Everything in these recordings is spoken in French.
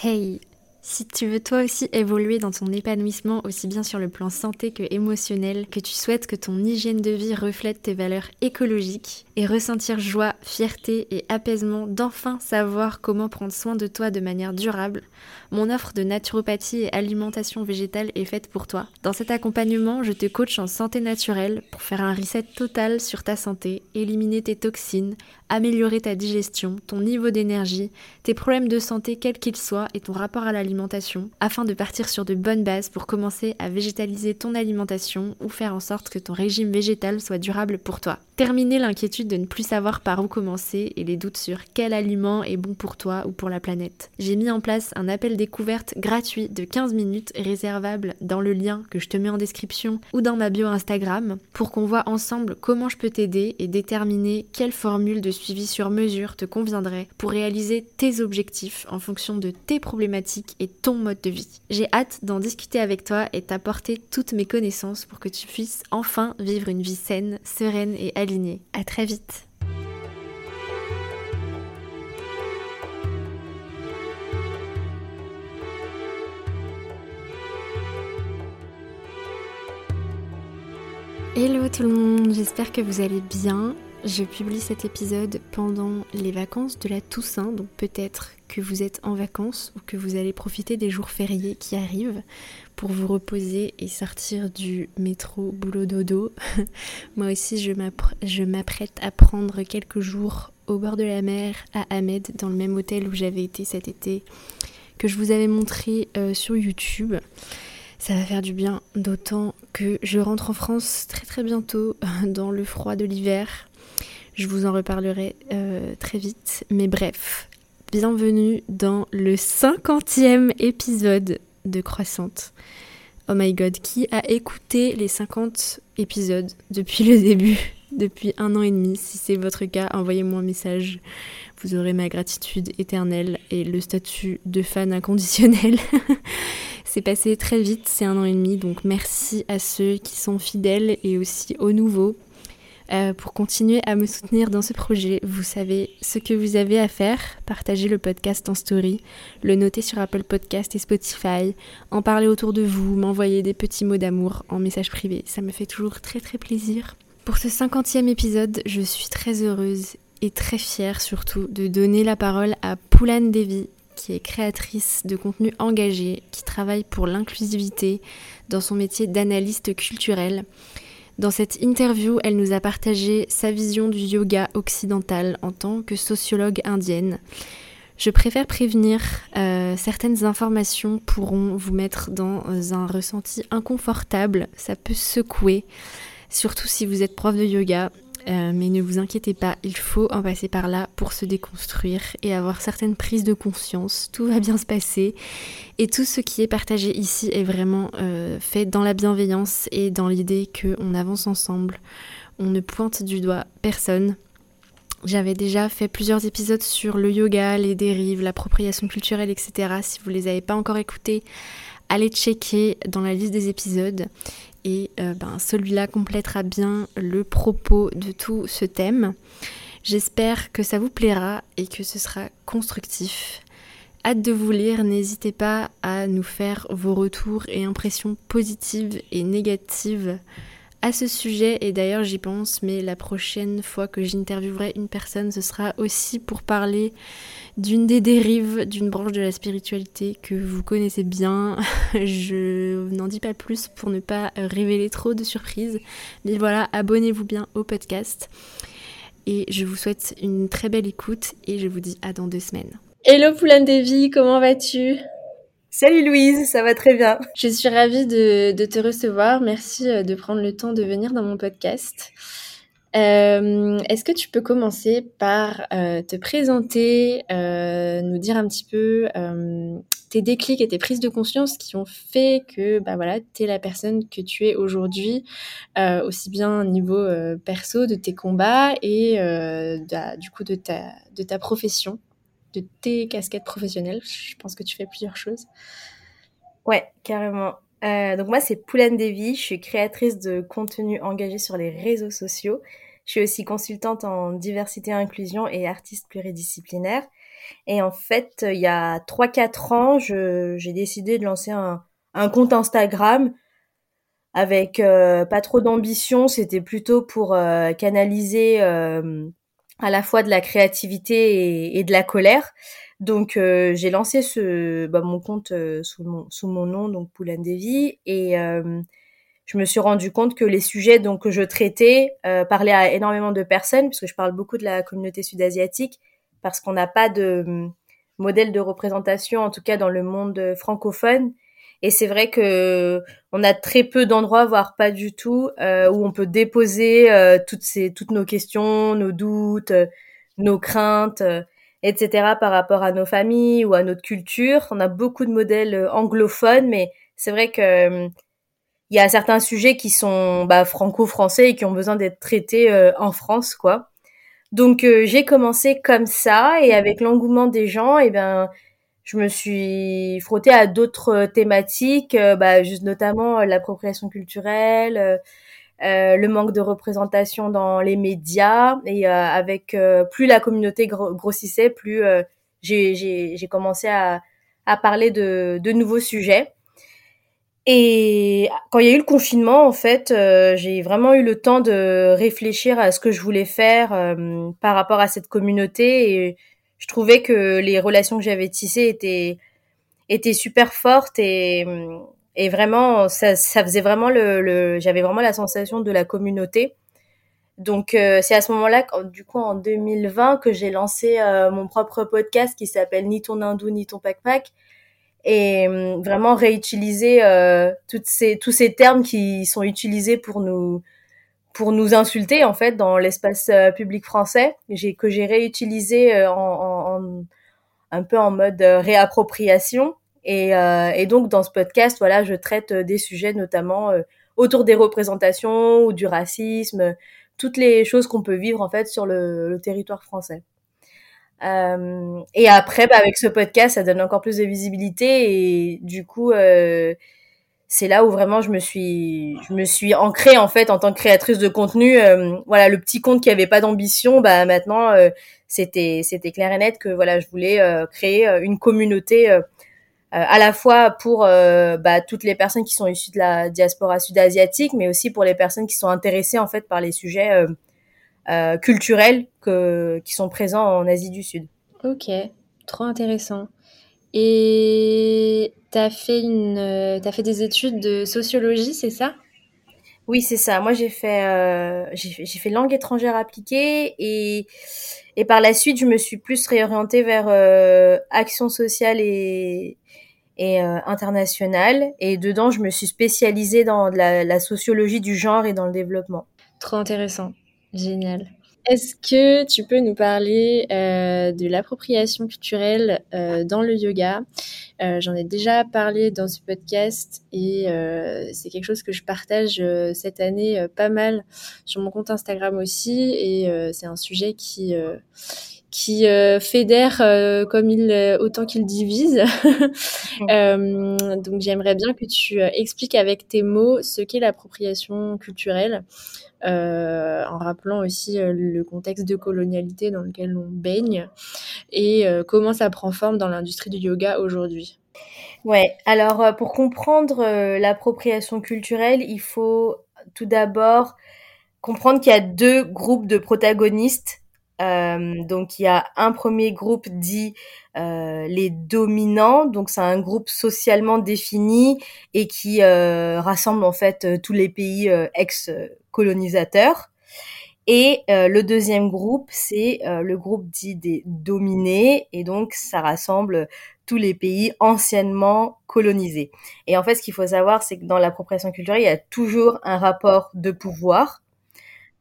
Hey, si tu veux toi aussi évoluer dans ton épanouissement aussi bien sur le plan santé que émotionnel, que tu souhaites que ton hygiène de vie reflète tes valeurs écologiques et ressentir joie, fierté et apaisement d'enfin savoir comment prendre soin de toi de manière durable, mon offre de naturopathie et alimentation végétale est faite pour toi. Dans cet accompagnement, je te coach en santé naturelle pour faire un reset total sur ta santé, éliminer tes toxines, améliorer ta digestion, ton niveau d'énergie, tes problèmes de santé quels qu'ils soient et ton rapport à l'alimentation, afin de partir sur de bonnes bases pour commencer à végétaliser ton alimentation ou faire en sorte que ton régime végétal soit durable pour toi. Terminer l'inquiétude de ne plus savoir par où commencer et les doutes sur quel aliment est bon pour toi ou pour la planète. J'ai mis en place un appel découverte gratuit de 15 minutes réservable dans le lien que je te mets en description ou dans ma bio Instagram pour qu'on voit ensemble comment je peux t'aider et déterminer quelle formule de suivi sur mesure te conviendrait pour réaliser tes objectifs en fonction de tes problématiques et ton mode de vie. J'ai hâte d'en discuter avec toi et t'apporter toutes mes connaissances pour que tu puisses enfin vivre une vie saine, sereine et alignée à très vite. Hello tout le monde, j'espère que vous allez bien. Je publie cet épisode pendant les vacances de la Toussaint, donc peut-être que vous êtes en vacances ou que vous allez profiter des jours fériés qui arrivent pour vous reposer et sortir du métro boulot dodo. Moi aussi, je m'apprête à prendre quelques jours au bord de la mer à Ahmed, dans le même hôtel où j'avais été cet été, que je vous avais montré euh, sur YouTube. Ça va faire du bien, d'autant que je rentre en France très très bientôt dans le froid de l'hiver. Je vous en reparlerai euh, très vite. Mais bref, bienvenue dans le cinquantième épisode de Croissante. Oh my god, qui a écouté les 50 épisodes depuis le début, depuis un an et demi? Si c'est votre cas, envoyez-moi un message. Vous aurez ma gratitude éternelle et le statut de fan inconditionnel. c'est passé très vite, c'est un an et demi, donc merci à ceux qui sont fidèles et aussi aux nouveaux. Euh, pour continuer à me soutenir dans ce projet, vous savez ce que vous avez à faire. Partagez le podcast en story, le noter sur Apple Podcast et Spotify, en parler autour de vous, m'envoyer des petits mots d'amour en message privé. Ça me fait toujours très très plaisir. Pour ce cinquantième épisode, je suis très heureuse et très fière surtout de donner la parole à Poulane Devi, qui est créatrice de contenu engagé, qui travaille pour l'inclusivité dans son métier d'analyste culturel. Dans cette interview, elle nous a partagé sa vision du yoga occidental en tant que sociologue indienne. Je préfère prévenir, euh, certaines informations pourront vous mettre dans un ressenti inconfortable, ça peut secouer, surtout si vous êtes prof de yoga. Euh, mais ne vous inquiétez pas, il faut en passer par là pour se déconstruire et avoir certaines prises de conscience. Tout va bien se passer. Et tout ce qui est partagé ici est vraiment euh, fait dans la bienveillance et dans l'idée qu'on avance ensemble. On ne pointe du doigt personne. J'avais déjà fait plusieurs épisodes sur le yoga, les dérives, l'appropriation culturelle, etc. Si vous ne les avez pas encore écoutés, allez checker dans la liste des épisodes et euh, ben, celui-là complétera bien le propos de tout ce thème. J'espère que ça vous plaira et que ce sera constructif. Hâte de vous lire, n'hésitez pas à nous faire vos retours et impressions positives et négatives à ce sujet et d'ailleurs j'y pense mais la prochaine fois que j'interviewerai une personne ce sera aussi pour parler d'une des dérives d'une branche de la spiritualité que vous connaissez bien. Je n'en dis pas plus pour ne pas révéler trop de surprises mais voilà abonnez-vous bien au podcast et je vous souhaite une très belle écoute et je vous dis à dans deux semaines. Hello Poulain Devi, comment vas-tu? Salut Louise, ça va très bien. Je suis ravie de, te recevoir. Merci euh, de prendre le temps de venir dans mon podcast. Euh, est-ce que tu peux commencer par euh, te présenter, nous dire un petit peu tes déclics et tes prises de conscience qui ont fait que bah voilà, tu es la personne que tu es aujourd'hui, aussi bien au niveau perso de tes combats et du coup de ta, de ta profession? De tes casquettes professionnelles. Je pense que tu fais plusieurs choses. Ouais, carrément. Euh, donc moi, c'est Poulane Devi. Je suis créatrice de contenu engagé sur les réseaux sociaux. Je suis aussi consultante en diversité inclusion et artiste pluridisciplinaire. Et en fait, il y a 3-4 ans, j'ai décidé de lancer un, compte Instagram avec euh, pas trop d'ambition. C'était plutôt pour euh, canaliser euh, à la fois de la créativité et, de la colère. Donc j'ai lancé ce bah, mon compte sous mon sous mon nom donc Poulain Devi et je me suis rendu compte que les sujets donc que je traitais parlaient à énormément de personnes parce que je parle beaucoup de la communauté sud-asiatique parce qu'on n'a pas de hum, modèle de représentation en tout cas dans le monde francophone et c'est vrai que on a très peu d'endroits, voire pas du tout, euh, où on peut déposer euh, toutes ces toutes nos questions, nos doutes, euh, nos craintes, etc. par rapport à nos familles ou à notre culture. On a beaucoup de modèles anglophones, mais c'est vrai que il y a certains sujets qui sont bah, franco-français et qui ont besoin d'être traités en France, quoi. Donc j'ai commencé comme ça et avec l'engouement des gens, et eh ben je me suis frottée à d'autres euh, thématiques, euh, bah, juste notamment euh, l'appropriation culturelle, le manque de représentation dans les médias. Et avec plus la communauté grossissait, plus j'ai commencé à, à parler de, de nouveaux sujets. Et quand il y a eu le confinement, en fait, j'ai vraiment eu le temps de réfléchir à ce que je voulais faire par rapport à cette communauté. Et je trouvais que les relations que j'avais tissées étaient étaient super fortes et et vraiment ça, ça faisait vraiment le, le j'avais vraiment la sensation de la communauté. Donc euh, c'est à ce moment-là, du coup en 2020, que j'ai lancé euh, mon propre podcast qui s'appelle Ni ton hindou ni ton pack et vraiment réutiliser euh, toutes ces tous ces termes qui sont utilisés pour nous pour nous insulter en fait dans l'espace euh, public français que j'ai réutilisé euh, en, en, un peu en mode euh, réappropriation. Et, et, donc dans ce podcast voilà je traite des sujets notamment autour des représentations ou du racisme toutes les choses qu'on peut vivre en fait sur le, le territoire français. Euh, et après bah, avec ce podcast ça donne encore plus de visibilité et du coup euh, c'est là où vraiment je me suis je me suis ancrée en fait en tant que créatrice de contenu euh, voilà le petit compte qui avait pas d'ambition bah maintenant euh, c'était c'était clair et net que voilà je voulais euh, créer une communauté à la fois pour bah, toutes les personnes qui sont issues de la diaspora sud-asiatique mais aussi pour les personnes qui sont intéressées en fait par les sujets culturels que qui sont présents en Asie du Sud. OK, trop intéressant. Et tu as fait une euh, as fait des études de sociologie, c'est ça? Oui, c'est ça. Moi, j'ai fait euh, j'ai fait langue étrangère appliquée et et par la suite, je me suis plus réorientée vers euh, action sociale et et internationale et dedans, je me suis spécialisée dans la, la sociologie du genre et dans le développement. Trop intéressant. Génial. Est-ce que tu peux nous parler euh, de l'appropriation culturelle euh, dans le yoga? Euh, J'en ai déjà parlé dans ce podcast et c'est quelque chose que je partage cette année pas mal sur mon compte Instagram aussi et c'est un sujet qui qui fédère comme il autant qu'il divise. donc j'aimerais bien que tu expliques avec tes mots ce qu'est l'appropriation culturelle. Euh, en rappelant aussi euh, le contexte de colonialité dans lequel on baigne et euh, comment ça prend forme dans l'industrie du yoga aujourd'hui. Ouais, alors pour comprendre l'appropriation culturelle, il faut tout d'abord comprendre qu'il y a deux groupes de protagonistes. Donc il y a un premier groupe dit les dominants, donc c'est un groupe socialement défini et qui rassemble en fait tous les pays ex colonisateurs. Et euh, le deuxième groupe, c'est euh, le groupe dit des dominés, et donc ça rassemble tous les pays anciennement colonisés. Et en fait, ce qu'il faut savoir, c'est que dans l'appropriation culturelle, il y a toujours un rapport de pouvoir.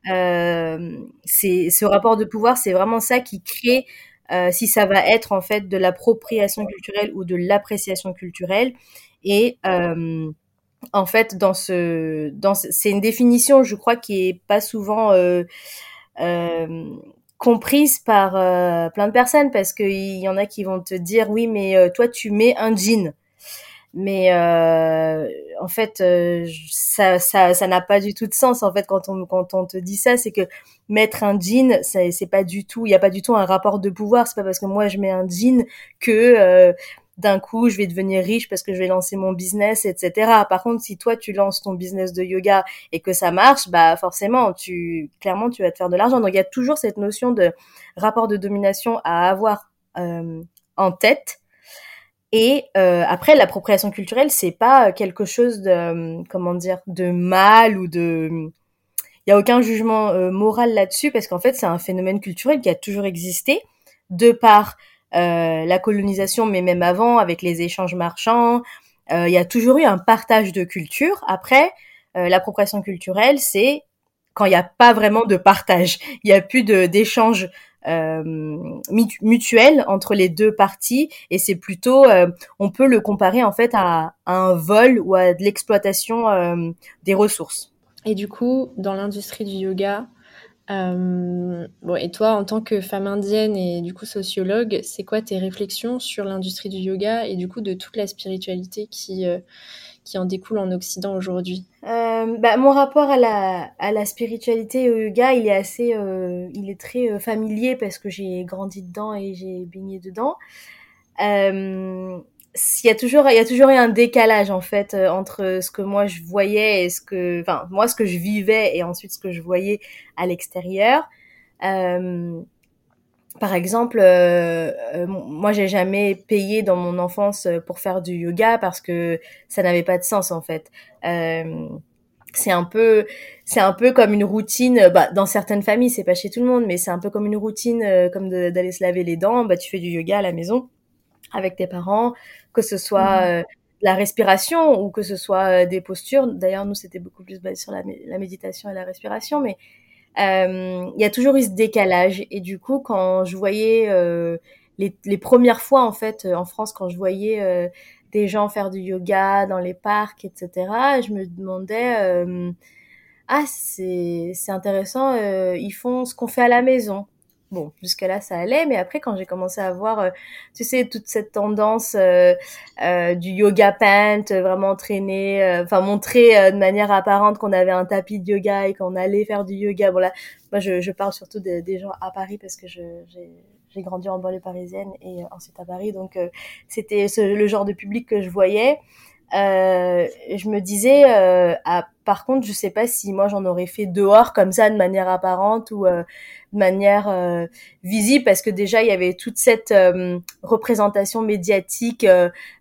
Euh, c'est ce rapport de pouvoir, c'est vraiment ça qui crée euh, si ça va être en fait de l'appropriation culturelle ou de l'appréciation culturelle. Et euh, en fait, dans ce, dans c'est une définition, je crois, qui est pas souvent comprise par plein de personnes parce qu'il y en a qui vont te dire oui, mais toi tu mets un jean. Mais euh, en fait euh, ça ça ça n'a pas du tout de sens en fait quand on quand on te dit ça. C'est que mettre un jean c'est c'est pas du tout il y a pas du tout un rapport de pouvoir. C'est pas parce que moi je mets un jean que euh, d'un coup je vais devenir riche parce que je vais lancer mon business etc par contre si toi tu lances ton business de yoga et que ça marche bah forcément tu clairement tu vas te faire de l'argent. Donc il y a toujours cette notion de rapport de domination à avoir euh, en tête et euh, après, l'appropriation culturelle, c'est pas quelque chose de comment dire de mal ou de il y a aucun jugement euh, moral là-dessus parce qu'en fait, c'est un phénomène culturel qui a toujours existé de par euh, la colonisation, mais même avant avec les échanges marchands. Euh, il y a toujours eu un partage de culture. Après, euh, l'appropriation culturelle, c'est quand il n'y a pas vraiment de partage. Il n'y a plus d'échange euh, mutuelle entre les deux parties et c'est plutôt euh, on peut le comparer en fait à, un vol ou à de l'exploitation euh, des ressources. Et du coup, dans l'industrie du yoga, bon, et toi, en tant que femme indienne et du coup sociologue, c'est quoi tes réflexions sur l'industrie du yoga et du coup de toute la spiritualité qui, qui en découle en Occident aujourd'hui euh, bah, Mon rapport à la, à la spiritualité et au yoga, il est assez, euh, il est très euh, familier parce que j'ai grandi dedans et j'ai baigné dedans. Il y a toujours, y a toujours eu un décalage en fait entre ce que moi je voyais et ce que, enfin moi ce que je vivais et ensuite ce que je voyais à l'extérieur. Par exemple, euh, euh, moi j'ai jamais payé dans mon enfance euh, pour faire du yoga parce que ça n'avait pas de sens en fait. Euh, c'est un peu, c'est un peu comme une routine. Bah, dans certaines familles, c'est pas chez tout le monde, mais c'est un peu comme une routine, euh, comme d'aller se laver les dents. Bah, tu fais du yoga à la maison avec tes parents, que ce soit mmh. la respiration ou que ce soit des postures. D'ailleurs, nous c'était beaucoup plus basé sur la, la méditation et la respiration, mais euh, il y a toujours eu ce décalage. Et du coup, quand je voyais euh, les, les, premières fois en fait en France, quand je voyais euh, des gens faire du yoga dans les parcs, etc., je me demandais ah c'est c'est intéressant, ils font ce qu'on fait à la maison. Bon, jusque-là, ça allait, mais après, quand j'ai commencé à voir, euh, tu sais, toute cette tendance euh, euh, du yoga pant, vraiment entraîné, enfin montrer de manière apparente qu'on avait un tapis de yoga et qu'on allait faire du yoga. Bon là, moi, je, je parle surtout de, des gens à Paris parce que j'ai grandi en banlieue parisienne et ensuite à Paris, donc c'était le genre de public que je voyais. Euh, je me disais, euh, ah, par contre, je sais pas si moi j'en aurais fait dehors comme ça de manière apparente ou euh, de manière euh, visible, parce que déjà il y avait toute cette euh, représentation médiatique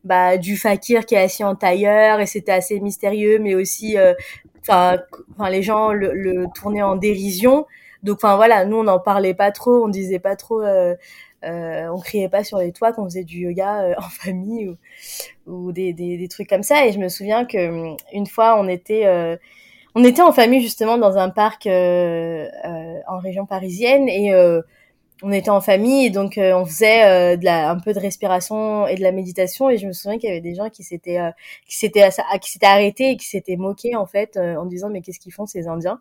bah, du fakir qui est assis en tailleur et c'était assez mystérieux, mais aussi, enfin, les gens le, le, tournaient en dérision. Donc, enfin voilà, nous on n'en parlait pas trop, on disait pas trop. Euh, on criait pas sur les toits qu'on faisait du yoga euh, en famille ou, des, trucs comme ça. Et je me souviens que hum, une fois, on était euh, on était en famille justement dans un parc euh, en région parisienne. Et on était en famille. Et donc on faisait un peu de respiration et de la méditation. Et je me souviens qu'il y avait des gens qui s'étaient arrêtés et qui s'étaient moqués en fait en disant mais qu'est-ce qu'ils font ces Indiens?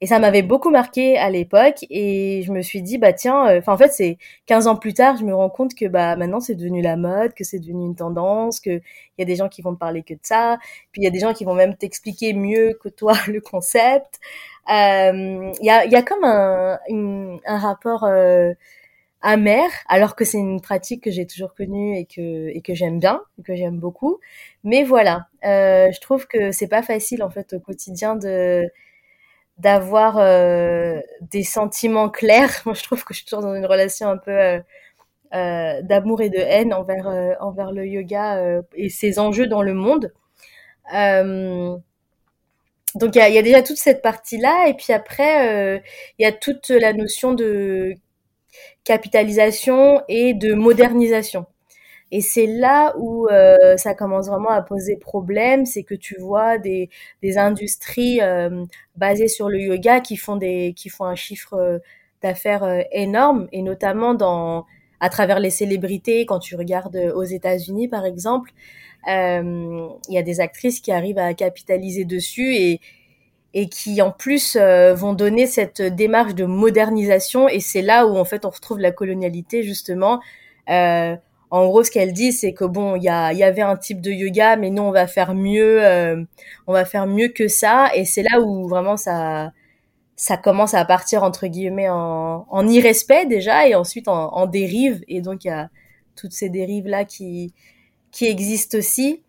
Et ça m'avait beaucoup marqué à l'époque et je me suis dit bah tiens euh, enfin en fait c'est 15 ans plus tard, je me rends compte que bah maintenant c'est devenu la mode, que c'est devenu une tendance, que il y a des gens qui vont te parler que de ça, puis il y a des gens qui vont même t'expliquer mieux que toi le concept. Euh, il y a y a comme un un rapport euh, amer alors que c'est une pratique que j'ai toujours connue et que et que j'aime bien, que j'aime beaucoup. Mais voilà, euh, je trouve que c'est pas facile en fait au quotidien de d'avoir euh, des sentiments clairs. Moi, je trouve que je suis toujours dans une relation un peu euh, euh, d'amour et de haine envers envers le yoga et ses enjeux dans le monde. donc il y a, déjà toute cette partie-là, et puis après il y a toute la notion de capitalisation et de modernisation. Et c'est là où euh, ça commence vraiment à poser problème, c'est que tu vois des, des industries euh, basées sur le yoga qui font des qui font un chiffre euh, d'affaires euh, énorme. Et notamment dans à travers les célébrités quand tu regardes aux États-Unis par exemple, il y a des actrices qui arrivent à capitaliser dessus et et qui en plus vont donner cette démarche de modernisation. Et c'est là où en fait on retrouve la colonialité justement. Euh, en gros, ce qu'elle dit, c'est que bon, il y, a, y avait un type de yoga, mais nous, on va faire mieux, euh, on va faire mieux que ça. Et c'est là où vraiment ça, ça commence à partir entre guillemets en, en irrespect déjà, et ensuite en, en dérive. Et donc il y a toutes ces dérives là qui qui existent aussi.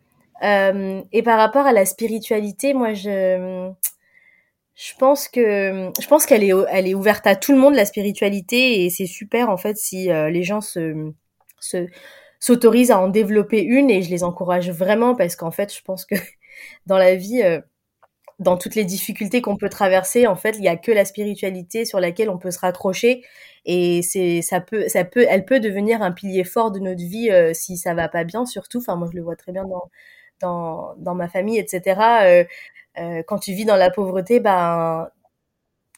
Euh, et par rapport à la spiritualité, moi, je je pense que je pense qu'elle est elle est ouverte à tout le monde la spiritualité et c'est super en fait si euh, les gens se se s'autorisent à en développer une et je les encourage vraiment parce qu'en fait je pense que dans la vie euh, dans toutes les difficultés qu'on peut traverser en fait il y a que la spiritualité sur laquelle on peut se raccrocher et c'est ça peut ça peut elle peut devenir un pilier fort de notre vie euh, si ça va pas bien surtout. Enfin moi je le vois très bien dans dans, dans ma famille etc euh, quand tu vis dans la pauvreté ben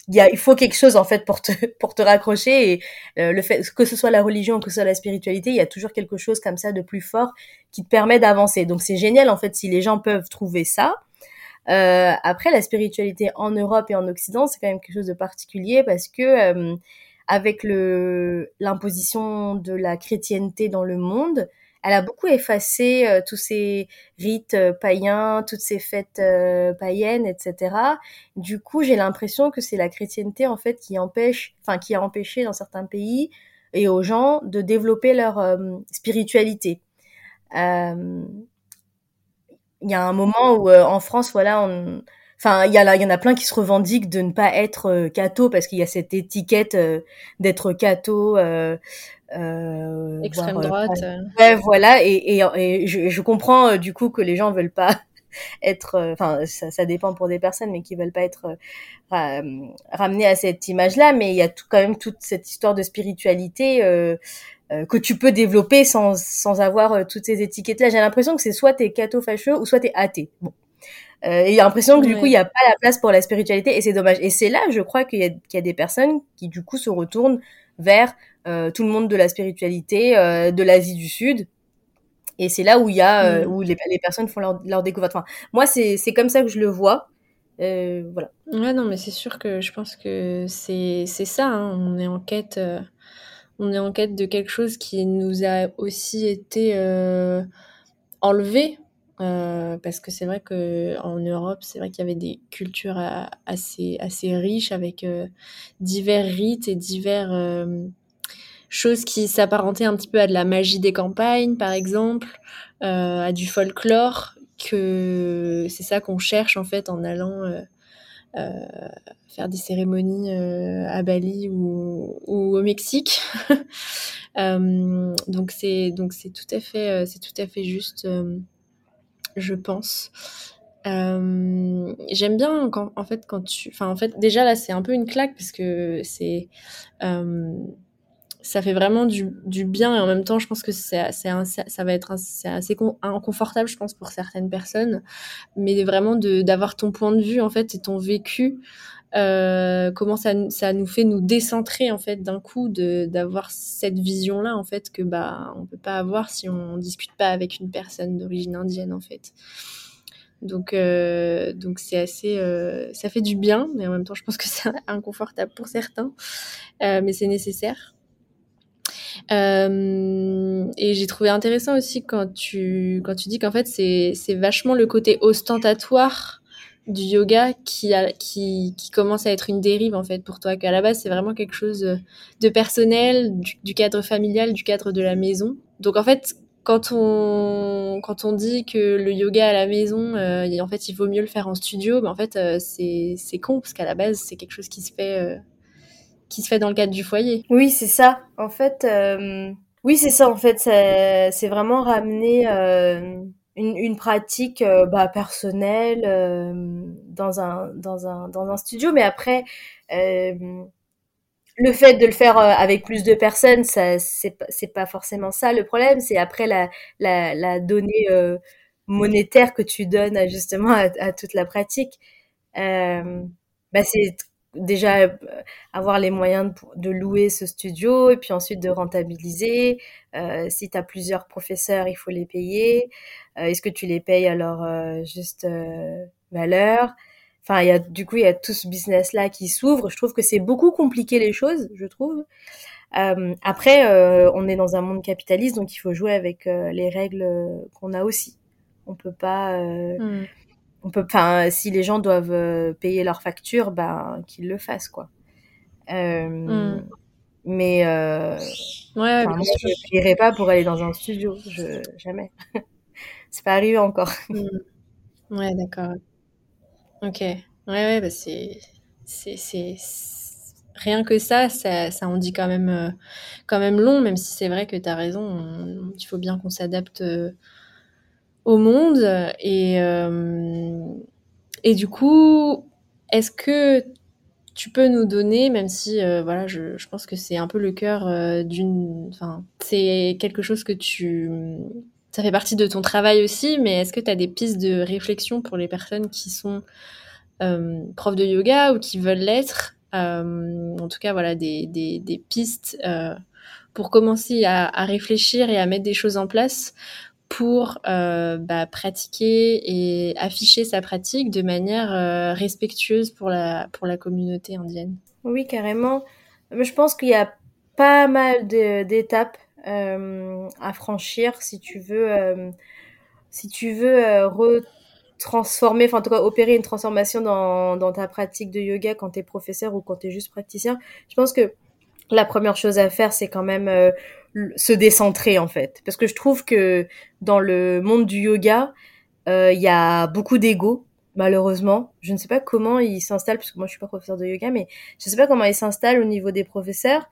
il, y a, il faut quelque chose en fait pour te pour te raccrocher et euh, le fait que ce soit la religion que ce soit la spiritualité il y a toujours quelque chose comme ça de plus fort qui te permet d'avancer. Donc c'est génial en fait si les gens peuvent trouver ça. Euh, après la spiritualité en Europe et en Occident c'est quand même quelque chose de particulier parce que euh, avec le l'imposition de la chrétienté dans le monde elle a beaucoup effacé euh, tous ces rites euh, païens, toutes ces fêtes euh, païennes, etc. Du coup, j'ai l'impression que c'est la chrétienté en fait qui empêche, enfin qui a empêché dans certains pays et aux gens de développer leur spiritualité. Il y a un moment où en France, voilà, on, enfin il y en a plein qui se revendiquent de ne pas être catho parce qu'il y a cette étiquette d'être catho euh, euh, Extrême euh, droite. Ouais, voilà. Et, et, et je, je, comprends euh, du coup que les gens veulent pas être, euh, enfin, ça, ça, dépend pour des personnes, mais qui veulent pas être ramenés à cette image-là. Mais il y a tout, quand même toute cette histoire de spiritualité euh, que tu peux développer sans, sans avoir toutes ces étiquettes-là. J'ai l'impression que c'est soit t'es catho-fâcheux ou soit t'es athée. Bon. Euh, et il y a l'impression que du coup, il n'y a pas la place pour la spiritualité et c'est dommage. Et c'est là, je crois, qu'il y, y, a des personnes qui du coup se retournent vers euh, tout le monde de la spiritualité, euh, de l'Asie du Sud. Et c'est là où il y a euh, mm. où les, les, personnes font leur, leur découverte. Enfin, moi, c'est c'est comme ça que je le vois. voilà. Ouais, non, mais c'est sûr que je pense que c'est c'est ça. Hein. On est en quête. on est en quête de quelque chose qui nous a aussi été enlevé euh, parce que c'est vrai que en Europe, c'est vrai qu'il y avait des cultures assez assez riches avec euh, divers rites et divers euh, choses qui s'apparentaient un petit peu à de la magie des campagnes, par exemple, à du folklore. Que c'est ça qu'on cherche en fait en allant faire des cérémonies à Bali ou, au Mexique. donc c'est donc c'est tout à fait c'est tout à fait juste je pense. Euh, j'aime bien quand, en fait, quand tu. Enfin, en fait, déjà là, c'est un peu une claque parce que c'est. Euh, ça fait vraiment du, bien et en même temps, je pense que c'est, ça, va être assez inconfortable, je pense, pour certaines personnes. Mais vraiment d'avoir ton point de vue, en fait, et ton vécu. Euh, comment ça, nous fait nous décentrer en fait d'un coup d'avoir cette vision là en fait que bah on peut pas avoir si on discute pas avec une personne d'origine indienne en fait donc euh, donc c'est assez euh, ça fait du bien mais en même temps je pense que c'est inconfortable pour certains euh, mais c'est nécessaire euh, et j'ai trouvé intéressant aussi quand tu quand tu dis qu'en fait c'est c'est vachement le côté ostentatoire du yoga qui, a, qui, qui, commence à être une dérive en fait pour toi, qu'à la base c'est vraiment quelque chose de personnel, du, cadre familial, du cadre de la maison. Donc en fait, quand on, quand on dit que le yoga à la maison, euh, en fait il vaut mieux le faire en studio, mais en fait euh, c'est, c'est con parce qu'à la base c'est quelque chose qui se fait, euh, qui se fait dans le cadre du foyer. Oui, c'est ça. En fait, oui, c'est ça. En fait, c'est vraiment ramener une, une pratique euh, bah, personnelle euh, dans un dans un dans un studio mais après euh, le fait de le faire avec plus de personnes ça c'est pas forcément ça le problème c'est après la la donnée monétaire que tu donnes justement à, à, toute la pratique bah c'est déjà euh, avoir les moyens de, louer ce studio et puis ensuite de rentabiliser. Euh, si tu as plusieurs professeurs, il faut les payer. Euh, Est-ce que tu les payes leur euh, juste valeur? Enfin, y a du coup il y a tout ce business là qui s'ouvre. Je trouve que c'est beaucoup compliqué les choses, je trouve. après, on est dans un monde capitaliste, donc il faut jouer avec les règles qu'on a aussi. On peut pas, mmh. On peut, enfin, si les gens doivent payer leurs factures, ben qu'ils le fassent, quoi. Mmh. Mais euh, ouais, moi, je ne paierais pas pour aller dans un studio, je, jamais. c'est pas arrivé encore. Mmh. Ouais, d'accord. Ok. Ouais, ouais, bah c'est, c'est, c'est, rien que ça, ça, ça en dit quand même, euh, quand même long, même si c'est vrai que tu as raison, il faut bien qu'on s'adapte euh, au monde. Et, euh, et du coup, est-ce que tu peux nous donner, même si euh, voilà, je, je, pense que c'est un peu le cœur euh, d'une, enfin, c'est quelque chose que tu, ça fait partie de ton travail aussi, mais est-ce que tu as des pistes de réflexion pour les personnes qui sont euh, profs de yoga ou qui veulent l'être, en tout cas voilà, des, des, pistes pour commencer à, à, réfléchir et à mettre des choses en place pour euh, bah, pratiquer et afficher sa pratique de manière euh, respectueuse pour la, pour la communauté indienne. Oui, carrément. Je pense qu'il y a pas mal d'étapes euh, à franchir si tu veux, euh, si tu veux retransformer, enfin en tout cas opérer une transformation dans, dans ta pratique de yoga quand tu es professeur ou quand tu es juste praticien. Je pense que la première chose à faire, c'est quand même se décentrer en fait. Parce que je trouve que dans le monde du yoga, euh, il y a beaucoup d'ego, malheureusement. Je ne sais pas comment il s'installe, parce que moi je suis pas professeur de yoga, mais je ne sais pas comment il s'installe au niveau des professeurs.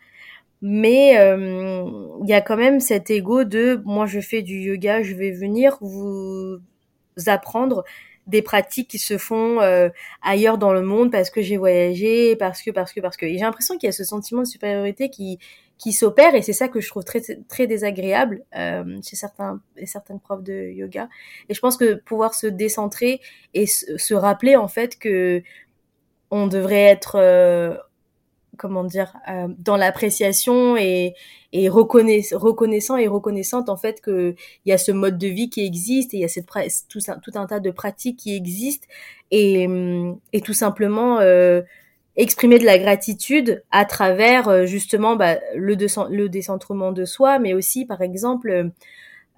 Mais euh, il y a quand même cet ego de moi je fais du yoga, je vais venir vous apprendre des pratiques qui se font euh, ailleurs dans le monde parce que j'ai voyagé, parce que, parce que, parce que. Et j'ai l'impression qu'il y a ce sentiment de supériorité qui, qui s'opère et c'est ça que je trouve très, très désagréable euh, chez certains et certaines profs de yoga. Et je pense que pouvoir se décentrer et se, rappeler en fait que on devrait être euh, comment dire euh, dans l'appréciation et, et reconnaissant et reconnaissante en fait que il y a ce mode de vie qui existe et il y a cette tout, tout un tas de pratiques qui existent et, et tout simplement euh, exprimer de la gratitude à travers euh, justement bah, le, le décentrement de soi mais aussi par exemple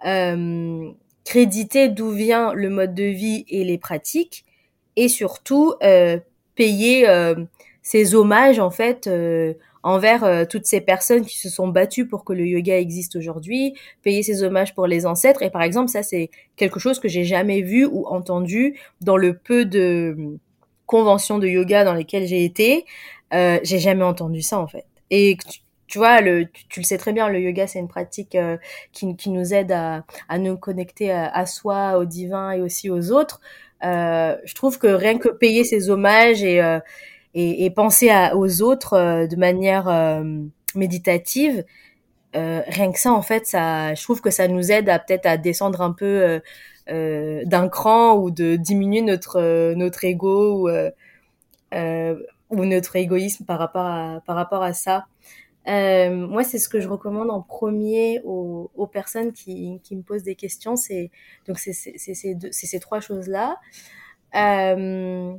euh, créditer d'où vient le mode de vie et les pratiques et surtout euh, payer ces hommages en fait euh, envers euh, toutes ces personnes qui se sont battues pour que le yoga existe aujourd'hui, payer ces hommages pour les ancêtres. Et par exemple, ça c'est quelque chose que j'ai jamais vu ou entendu dans le peu de conventions de yoga dans lesquelles j'ai été. Euh, j'ai jamais entendu ça en fait. Et tu, vois, le, tu, le sais très bien, le yoga c'est une pratique euh, qui, qui, nous aide à, à nous connecter à, soi, au divin et aussi aux autres. je trouve que rien que payer ces hommages et et, penser aux autres euh, de manière euh, méditative, euh, rien que ça, en fait, ça, je trouve que ça nous aide à peut-être à descendre un peu euh, d'un cran ou de diminuer notre notre ego ou, ou notre égoïsme par rapport à par rapport à ça. moi, c'est ce que je recommande en premier aux, personnes qui, qui me posent des questions. C'est donc c'est ces, ces trois choses là. Euh,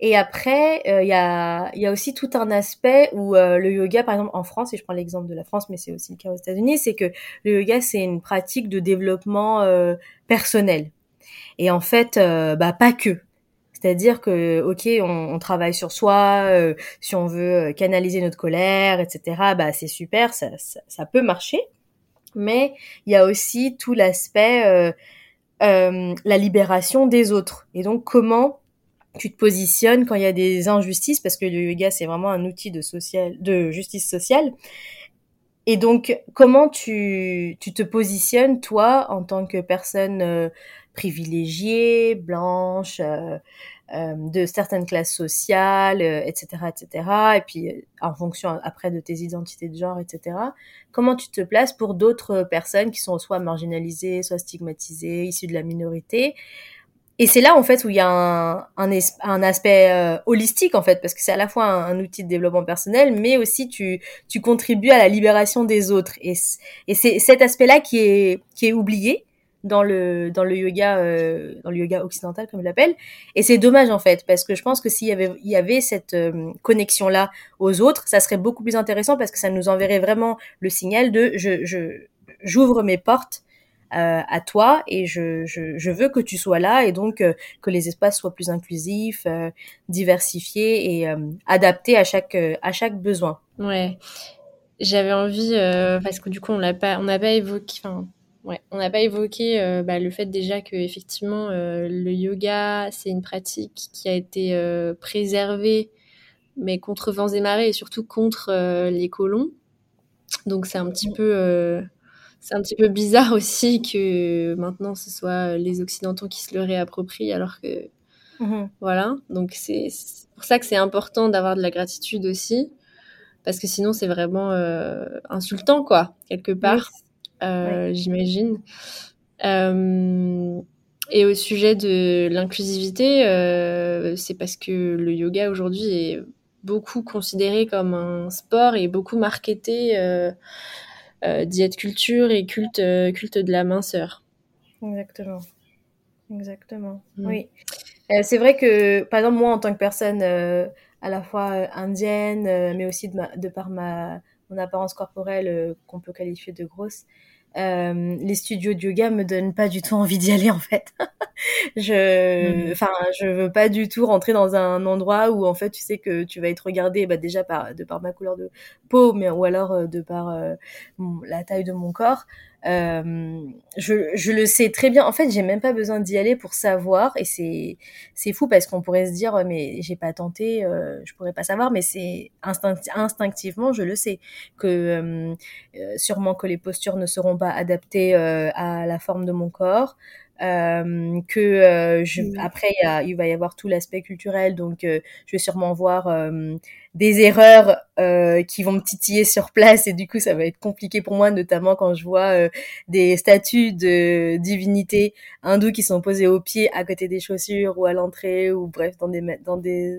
et après, euh, il y, a, y a aussi tout un aspect où euh, le yoga, par exemple en France, et je prends l'exemple de la France, mais c'est aussi le cas aux États-Unis, c'est que le yoga, c'est une pratique de développement euh, personnel. Et en fait, bah pas que. C'est-à-dire que, ok, on, on, travaille sur soi, si on veut canaliser notre colère, etc. Bah c'est super, ça, ça, ça, peut marcher. Mais il y a aussi tout l'aspect la libération des autres. Et donc comment tu te positionnes quand il y a des injustices, parce que le yoga, c'est vraiment un outil de, justice sociale. Et donc, comment tu, tu te positionnes, toi, en tant que personne euh, privilégiée, blanche, euh, euh, de certaines classes sociales, etc., etc., et puis en fonction après de tes identités de genre, etc., comment tu te places pour d'autres personnes qui sont soit marginalisées, soit stigmatisées, issues de la minorité, et c'est là en fait où il y a un, un, un aspect euh, holistique en fait parce que c'est à la fois un, outil de développement personnel mais aussi tu, tu contribues à la libération des autres. Et, et c'est cet aspect là qui est, qui est oublié dans le dans le yoga euh, dans le yoga occidental comme je l'appelle. Et c'est dommage en fait parce que je pense que s'il y avait il y avait cette euh, connexion là aux autres ça serait beaucoup plus intéressant parce que ça nous enverrait vraiment le signal de je je j'ouvre mes portes à toi et je, veux que tu sois là et donc euh, que les espaces soient plus inclusifs, euh, diversifiés et adaptés à chaque à chaque besoin. Ouais, j'avais envie parce que du coup on l'a pas n'a pas évoqué ouais on n'a pas évoqué bah, le fait déjà que effectivement le yoga c'est une pratique qui a été préservée mais contre vents et marées et surtout contre les colons donc c'est un petit peu c'est un petit peu bizarre aussi que maintenant ce soit les Occidentaux qui se le réapproprient alors que. Mhm. Voilà. Donc c'est pour ça que c'est important d'avoir de la gratitude aussi. Parce que sinon c'est vraiment euh, insultant, quoi, quelque part, euh, j'imagine. Euh, et au sujet de l'inclusivité, c'est parce que le yoga aujourd'hui est beaucoup considéré comme un sport et beaucoup marketé diète culture et culte, euh, culte de la minceur. Exactement. Exactement. Mm. Oui. Euh, c'est vrai que, par exemple, moi, en tant que personne à la fois indienne, mais aussi de, par ma, mon apparence corporelle qu'on peut qualifier de grosse, les studios de yoga me donnent pas du tout envie d'y aller en fait. je, mm. enfin, je veux pas du tout rentrer dans un endroit où en fait tu sais que tu vas être regardé, bah déjà par de par ma couleur de peau, mais ou alors euh, de par euh, la taille de mon corps. Euh, je, je le sais très bien. En fait, j'ai même pas besoin d'y aller pour savoir. Et c'est c'est fou parce qu'on pourrait se dire mais j'ai pas tenté, euh, je pourrais pas savoir. Mais c'est instinctivement, je le sais que euh, sûrement que les postures ne seront pas adaptées à la forme de mon corps. Euh, que euh, je, mmh. après il, y a, il, va y avoir tout l'aspect culturel donc euh, je vais sûrement voir des erreurs qui vont me titiller sur place. Et du coup ça va être compliqué pour moi notamment quand je vois des statues de divinités hindoues qui sont posées au pied à côté des chaussures ou à l'entrée ou bref dans des dans des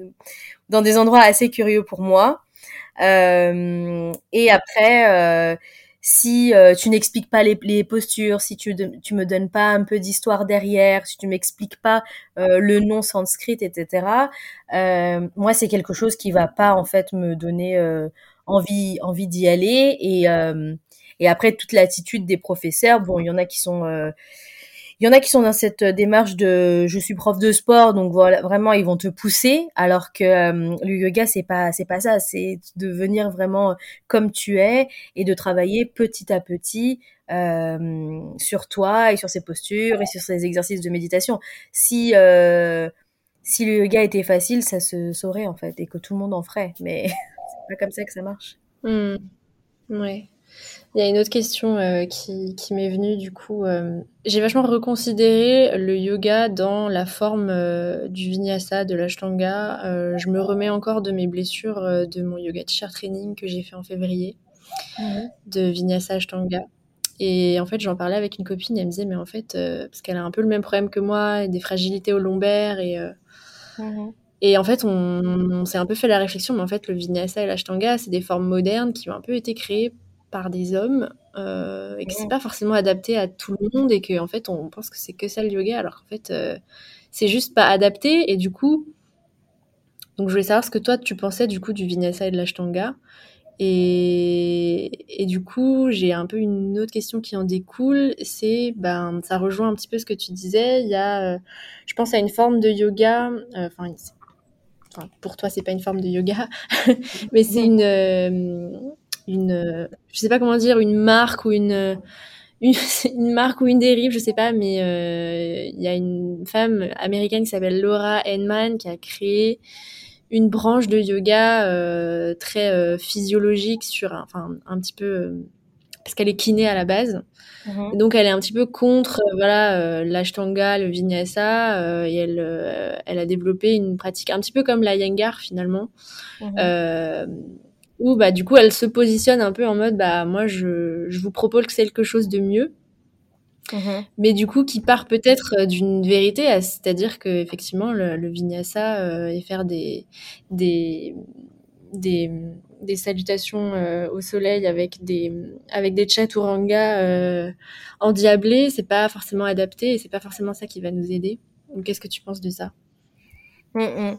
dans des endroits assez curieux pour moi. Et après si euh, tu n'expliques pas les, les, postures, si tu, tu me donnes pas un peu d'histoire derrière, si tu m'expliques pas euh, le nom sanskrit, etc. Euh, moi, c'est quelque chose qui va pas en fait me donner euh, envie envie d'y aller. Et, et après toute l'attitude des professeurs, bon, il y en a qui sont il y en a qui sont dans cette euh, démarche de je suis prof de sport, donc voilà, vraiment ils vont te pousser, alors que euh, le yoga c'est pas c'est pas ça, c'est de venir vraiment comme tu es et de travailler petit à petit euh, sur toi et sur ses postures et sur ses exercices de méditation. Si euh, si le yoga était facile, ça se saurait en fait et que tout le monde en ferait, mais c'est pas comme ça que ça marche. Mmh. Ouais. Il y a une autre question euh, qui, qui m'est venue du coup. Euh, j'ai vachement reconsidéré le yoga dans la forme euh, du vinyasa, de l'ashtanga. je me remets encore de mes blessures de mon yoga teacher training que j'ai fait en février, de vinyasa ashtanga. Et en fait, j'en parlais avec une copine, elle me disait, mais en fait, parce qu'elle a un peu le même problème que moi, des fragilités au lombaire et. Et en fait, on, on s'est un peu fait la réflexion, mais en fait, le vinyasa et l'ashtanga, c'est des formes modernes qui ont un peu été créées par des hommes euh, et que c'est pas forcément adapté à tout le monde et que en fait on pense que c'est que ça le yoga alors qu'en fait euh, c'est juste pas adapté. Et du coup donc je voulais savoir ce que toi tu pensais du coup du vinyasa et de l'ashtanga. Et, et du coup j'ai un peu une autre question qui en découle. C'est ben ça rejoint un petit peu ce que tu disais. Il y a euh, je pense à une forme de yoga enfin pour toi c'est pas une forme de yoga mais c'est une une, je sais pas comment dire, une marque ou une, une, une marque ou une dérive, je sais pas, mais euh, il y a une femme américaine qui s'appelle Laura Henman qui a créé une branche de yoga euh, très euh, physiologique sur, enfin un petit peu, parce qu'elle est kiné à la base. Mm-hmm. Donc elle est un petit peu contre voilà l'ashtanga, le vinyasa et elle elle a développé une pratique un petit peu comme la yangar finalement. Mm-hmm où bah du coup elle se positionne un peu en mode bah moi je, je vous propose quelque chose de mieux mhm. mais du coup qui part peut-être euh, d'une vérité c'est-à-dire que effectivement le, le vinyasa euh, et faire des des des, des salutations au soleil avec des avec des chaturanga endiablés, c'est pas forcément adapté et c'est pas forcément ça qui va nous aider. Qu'est-ce que tu penses de ça? Mm.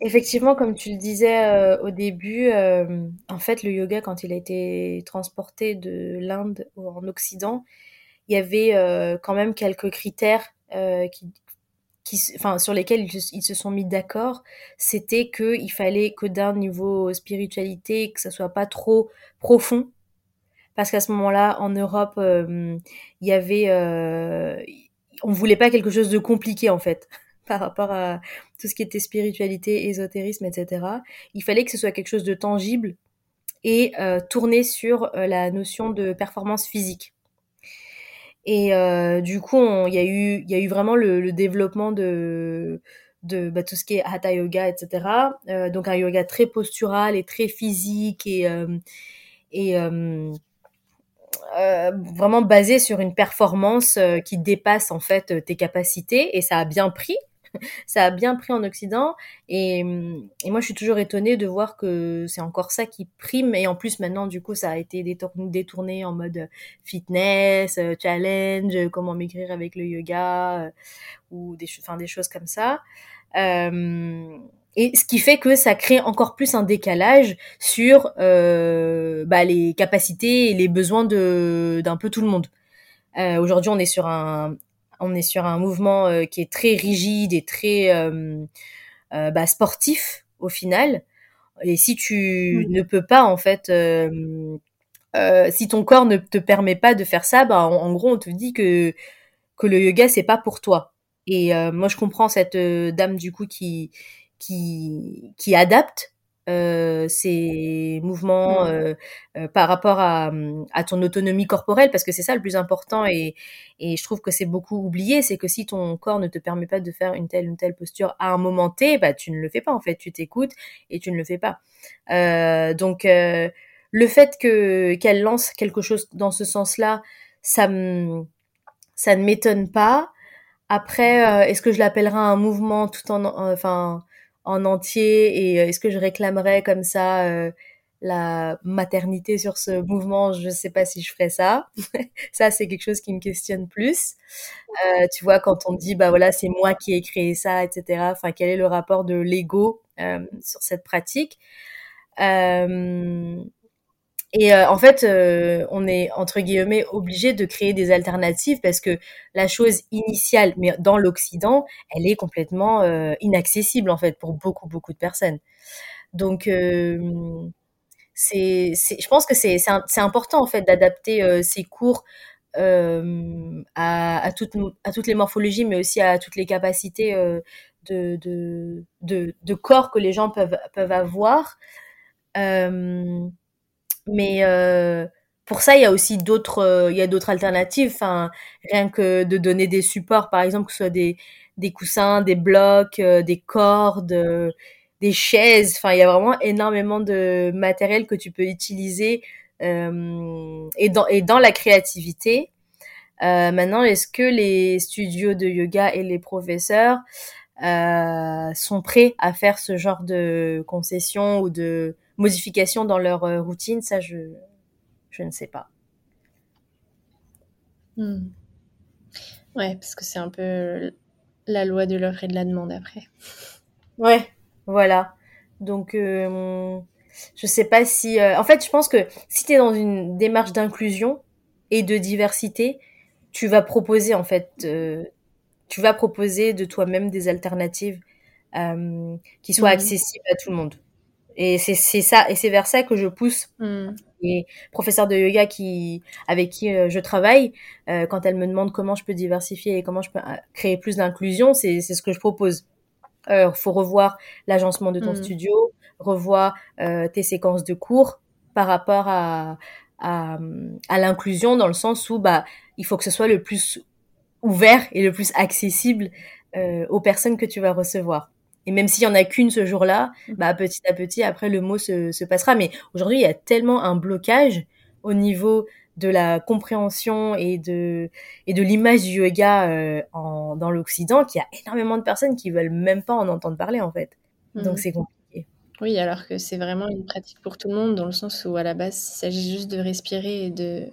Effectivement, comme tu le disais euh, au début, euh, en fait, le yoga, quand il a été transporté de l'Inde en Occident, il y avait euh, quand même quelques critères qui, qui, enfin, sur lesquels ils, se sont mis d'accord. C'était qu'il fallait que d'un niveau spiritualité, que ça soit pas trop profond, parce qu'à ce moment-là, en Europe, il y avait, on voulait pas quelque chose de compliqué en fait par rapport à tout ce qui était spiritualité, ésotérisme, etc. Il fallait que ce soit quelque chose de tangible et euh, tourné sur euh, la notion de performance physique. Et euh, du coup, il y, a eu, vraiment le, développement de, bah, tout ce qui est hatha yoga, etc. donc un yoga très postural et très physique et vraiment basé sur une performance qui dépasse en fait tes capacités et ça a bien pris ça a bien pris en Occident. Et, et, moi, je suis toujours étonnée de voir que c'est encore ça qui prime. Et en plus, maintenant, du coup, ça a été détourné en mode fitness, euh, challenge, comment maigrir avec le yoga, euh, ou des, enfin, des choses comme ça. Euh, et ce qui fait que ça crée encore plus un décalage sur euh, bah, les capacités et les besoins d'un peu tout le monde. Euh, Aujourd'hui, on est sur un, on est sur un mouvement euh, qui est très rigide et très euh, euh, bah, sportif au final. Et si tu ne peux pas en fait si ton corps ne te permet pas de faire ça, bah, en, gros, on te dit que, que le yoga, c'est pas pour toi. Et moi, je comprends cette dame, du coup, qui, qui, qui adapte euh, ces mouvements mmh. euh, euh, par rapport à, à, ton autonomie corporelle, parce que c'est ça le plus important et, et je trouve que c'est beaucoup oublié, c'est que si ton corps ne te permet pas de faire une telle une telle posture à un moment T, bah tu ne le fais pas en fait, tu t'écoutes et tu ne le fais pas. Euh, donc le fait que qu'elle lance quelque chose dans ce sens-là, ça me ça ne m'étonne pas. Après, est-ce que je l'appellerai un mouvement tout en, enfin, en entier et euh, est-ce que je réclamerais comme ça euh, la maternité sur ce mouvement, je ne sais pas si je ferais ça. ça, c'est quelque chose qui me questionne plus. Euh, tu vois, quand on dit, bah voilà, c'est moi qui ai créé ça, etc. Enfin, quel est le rapport de l'ego sur cette pratique? Et euh, en fait, euh, on est entre guillemets obligé de créer des alternatives parce que la chose initiale, mais dans l'Occident, elle est complètement euh, inaccessible en fait pour beaucoup beaucoup de personnes. Donc c'est, je pense que c'est important en fait d'adapter ces cours à, toutes, les morphologies, mais aussi à toutes les capacités de, de, corps que les gens peuvent, peuvent avoir. Euh, mais euh, pour ça, il y a aussi d'autres, euh, il y a d'autres alternatives. Enfin, rien que de donner des supports, par exemple, que ce soit des, des coussins, des blocs, euh, des cordes, des chaises. Enfin, il y a vraiment énormément de matériel que tu peux utiliser et dans et dans la créativité. maintenant, est-ce que les studios de yoga et les professeurs sont prêts à faire ce genre de concessions ou de modifications dans leur euh, routine, ça, je, je ne sais pas. Hmm. Ouais, parce que c'est un peu la loi de l'offre et de la demande après. Ouais, voilà. Donc, euh, je sais pas si. Euh, en fait, je pense que si tu es dans une démarche d'inclusion et de diversité, tu vas proposer, en fait, tu vas proposer de toi-même des alternatives qui soient hmm. accessibles à tout le monde. Et c'est ça, et c'est vers ça que je pousse mm. les professeurs de yoga qui, avec qui euh, je travaille, euh, quand elles me demandent comment je peux diversifier et comment je peux euh, créer plus d'inclusion, c'est ce que je propose. Il faut revoir l'agencement de ton mm. studio, revoir tes séquences de cours par rapport à, à, à l'inclusion dans le sens où bah, il faut que ce soit le plus ouvert et le plus accessible aux personnes que tu vas recevoir. Et même s'il y en a qu'une ce jour-là, mmh. bah petit à petit, après le mot se, se passera. Mais aujourd'hui, il y a tellement un blocage au niveau de la compréhension et de et de l'image du yoga euh, en, dans l'Occident qu'il y a énormément de personnes qui veulent même pas en entendre parler en fait. Donc mmh. c'est compliqué. Oui, alors que c'est vraiment une pratique pour tout le monde, dans le sens où à la base, il s'agit juste de respirer et de,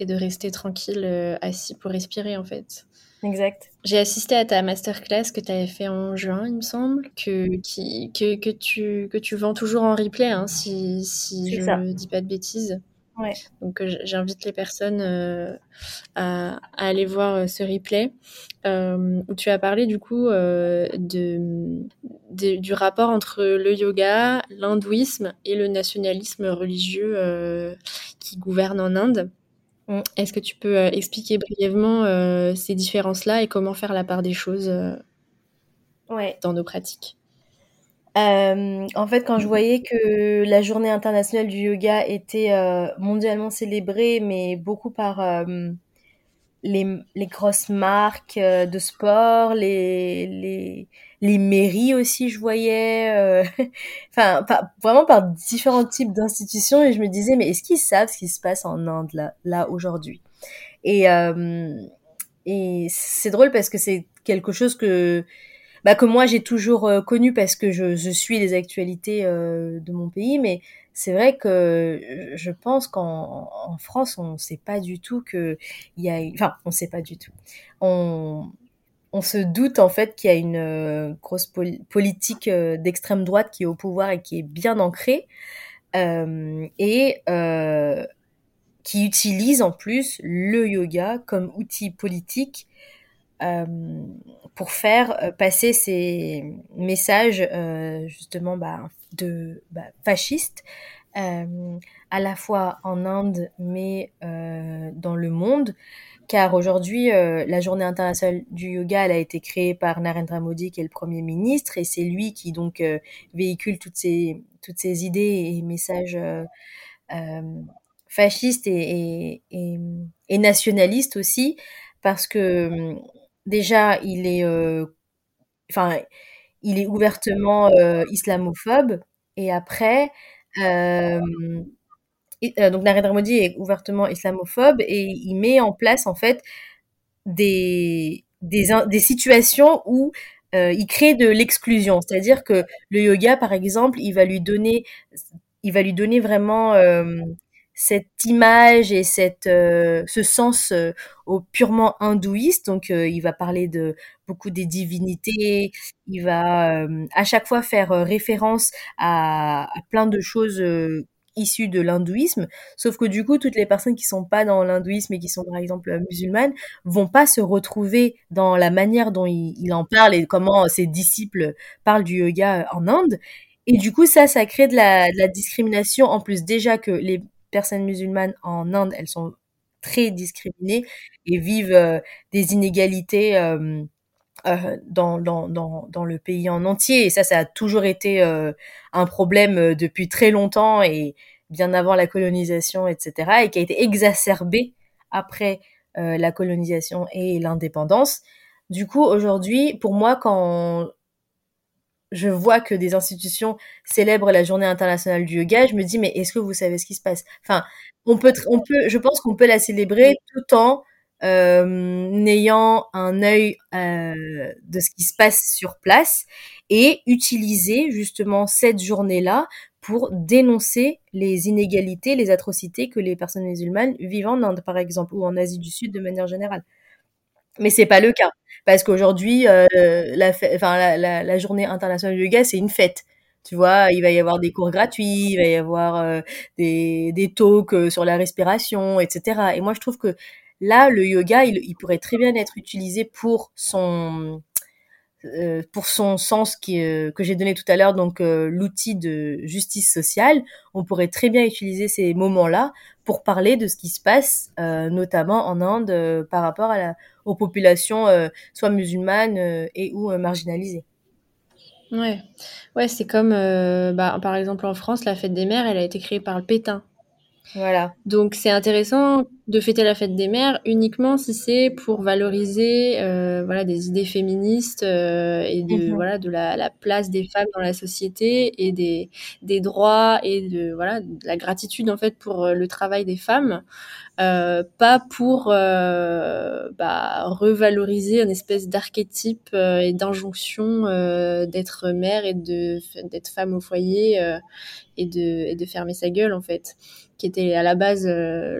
et de rester tranquille, euh, assis pour respirer en fait. Exact. J'ai assisté à ta masterclass que tu avais fait en juin, il me semble, que, qui, que, que, tu, que tu vends toujours en replay, hein, si, si je ne dis pas de bêtises. Ouais. Donc euh, j'invite les personnes euh, à, à, aller voir euh, ce replay euh, où tu as parlé du coup euh, de, de, du rapport entre le yoga, l'hindouisme et le nationalisme religieux qui gouverne en Inde. Mm. Est-ce que tu peux expliquer brièvement ces différences-là et comment faire la part des choses ouais. dans nos pratiques? Euh, en fait, quand je voyais que la journée internationale du yoga était euh, mondialement célébrée, mais beaucoup par euh, les, les, grosses marques euh, de sport, les, les, les, mairies aussi, je voyais, euh, enfin, vraiment par différents types d'institutions, et je me disais, mais est-ce qu'ils savent ce qui se passe en Inde là, là aujourd'hui? Et, euh, et c'est drôle parce que c'est quelque chose que bah, que moi j'ai toujours euh, connu parce que je, je, suis les actualités euh, de mon pays, mais c'est vrai que je pense qu'en en France on ne sait pas du tout que il y a, enfin on sait pas du tout. On on se doute en fait qu'il y a une euh, grosse pol politique euh, d'extrême droite qui est au pouvoir et qui est bien ancrée euh, et qui utilise en plus le yoga comme outil politique pour faire passer ces messages justement bah, de bah, fascistes à la fois en Inde mais dans le monde car aujourd'hui, euh, la journée internationale du yoga, a été créée par Narendra Modi, qui est le premier ministre, et c'est lui qui donc euh, véhicule toutes ces toutes ces idées et messages euh, fascistes et, nationalistes aussi, parce que déjà, il est, il est ouvertement islamophobe. Et après, euh, donc Narendra Modi est ouvertement islamophobe et il met en place en fait des des, situations où euh, il crée de l'exclusion, c'est-à-dire que le yoga, par exemple, il va lui donner, il va lui donner vraiment euh, cette image et cette ce sens au purement hindouiste. Donc il va parler de beaucoup des divinités. Il va à chaque fois faire référence à, plein de choses issues de l'hindouisme sauf que du coup toutes les personnes qui sont pas dans l'hindouisme et qui sont par exemple musulmanes vont pas se retrouver dans la manière dont il, en parle et comment ses disciples parlent du yoga en Inde. Et du coup ça ça crée de la, discrimination en plus déjà que les personnes musulmanes en Inde, elles sont très discriminées et vivent euh, des inégalités euh, euh, dans, dans, dans, dans, le pays en entier. Et ça, ça a toujours été euh, un problème euh, depuis très longtemps et bien avant la colonisation, etc. Et qui a été exacerbé après euh, la colonisation et l'indépendance. Du coup, aujourd'hui, pour moi, quand je vois que des institutions célèbrent la journée internationale du yoga, je me dis mais est-ce que vous savez ce qui se passe? Enfin, on peut, on peut, je pense qu'on peut la célébrer tout en euh, ayant un œil euh, de ce qui se passe sur place et utiliser justement cette journée-là pour dénoncer les inégalités, les atrocités que les personnes musulmanes vivent en Inde, par exemple, ou en Asie du Sud de manière générale. Mais c'est pas le cas parce qu'aujourd'hui, euh, la, la, la, journée internationale du yoga, c'est une fête. Tu vois, il va y avoir des cours gratuits, il va y avoir euh, des, des talks euh, sur la respiration, etc. Et moi, je trouve que là, le yoga, il, pourrait très bien être utilisé pour son euh, pour son sens euh, que j'ai donné tout à l'heure, donc euh, l'outil de justice sociale, on pourrait très bien utiliser ces moments-là pour parler de ce qui se passe, notamment en Inde, par rapport à la, aux populations soit musulmanes et ou marginalisées. Ouais, ouais, c'est comme, bah, par exemple en France, la fête des mères, elle a été créée par le Pétain. Voilà. Donc c'est intéressant de fêter la fête des mères uniquement si c'est pour valoriser euh, voilà des idées féministes euh, et de mmh. voilà de la, la, place des femmes dans la société et des, des droits et de voilà de la gratitude en fait pour euh, le travail des femmes euh, pas pour bah, revaloriser une espèce d'archétype et d'injonction d'être mère et de d'être femme au foyer et de et de fermer sa gueule en fait qui était à la base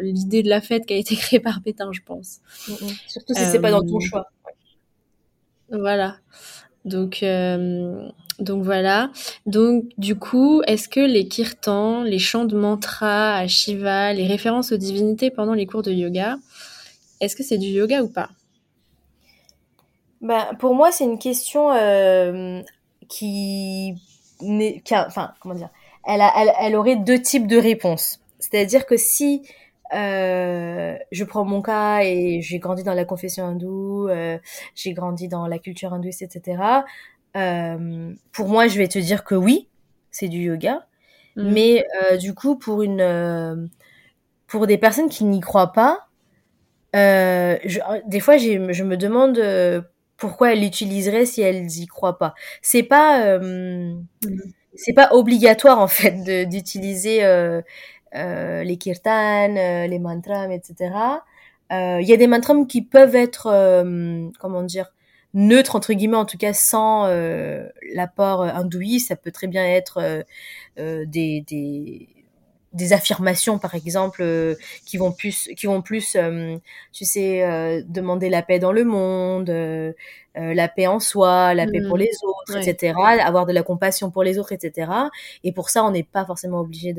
l'idée de la fête qui a été créée par Pétain je pense mm, mm. surtout si c'est pas dans ton choix voilà donc donc voilà. Donc du coup, est-ce que les kirtans, les chants de mantra à Shiva, les références aux divinités pendant les cours de yoga, est-ce que c'est du yoga ou pas? Bah, Pour moi, c'est une question euh, qui, n'est, enfin, comment dire, elle, a, elle, elle, aurait deux types de réponses. C'est-à-dire que si euh, je prends mon cas et j'ai grandi dans la confession hindoue, euh, j'ai grandi dans la culture hindouiste, etc. Euh, pour moi, je vais te dire que oui, c'est du yoga. Mm. Mais du coup, pour une, pour des personnes qui n'y croient pas, je, des fois, je me demande pourquoi elles l'utiliseraient si elles y croient pas. C'est pas, mm. c'est pas obligatoire en fait d'utiliser les kirtans, les mantras, etc. Il y a des mantras qui peuvent être, comment dire, neutre entre guillemets en tout cas sans euh, l'apport euh, hindouiste ça peut très bien être euh, euh des, des, des affirmations par exemple euh, qui vont plus qui vont plus tu sais demander la paix dans le monde la paix en soi la paix pour mmh. les autres etc avoir de la compassion pour les autres etc et pour ça on n'est pas forcément obligé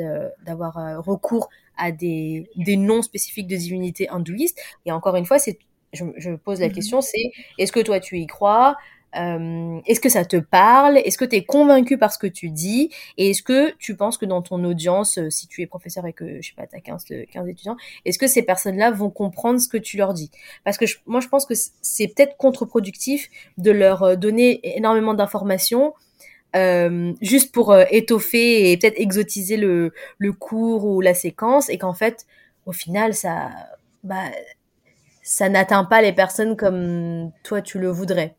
d'avoir recours à des, des noms spécifiques de divinités hindouistes. Et encore une fois c'est je, je pose la mmh question, c'est est-ce que toi tu y crois? Euh, Est-ce que ça te parle? Est-ce que tu es convaincu par ce que tu dis? Et est-ce que tu penses que dans ton audience, euh, si tu es professeur et que, je sais pas, tu as 15, 15 étudiants, est-ce que ces personnes-là vont comprendre ce que tu leur dis? Parce que moi, je pense que c'est peut-être contre-productif de leur euh, donner énormément d'informations euh, juste pour euh, étoffer et peut-être exotiser le, le cours ou la séquence et qu'en fait, au final, ça... Bah, ça n'atteint pas les personnes comme toi tu le voudrais.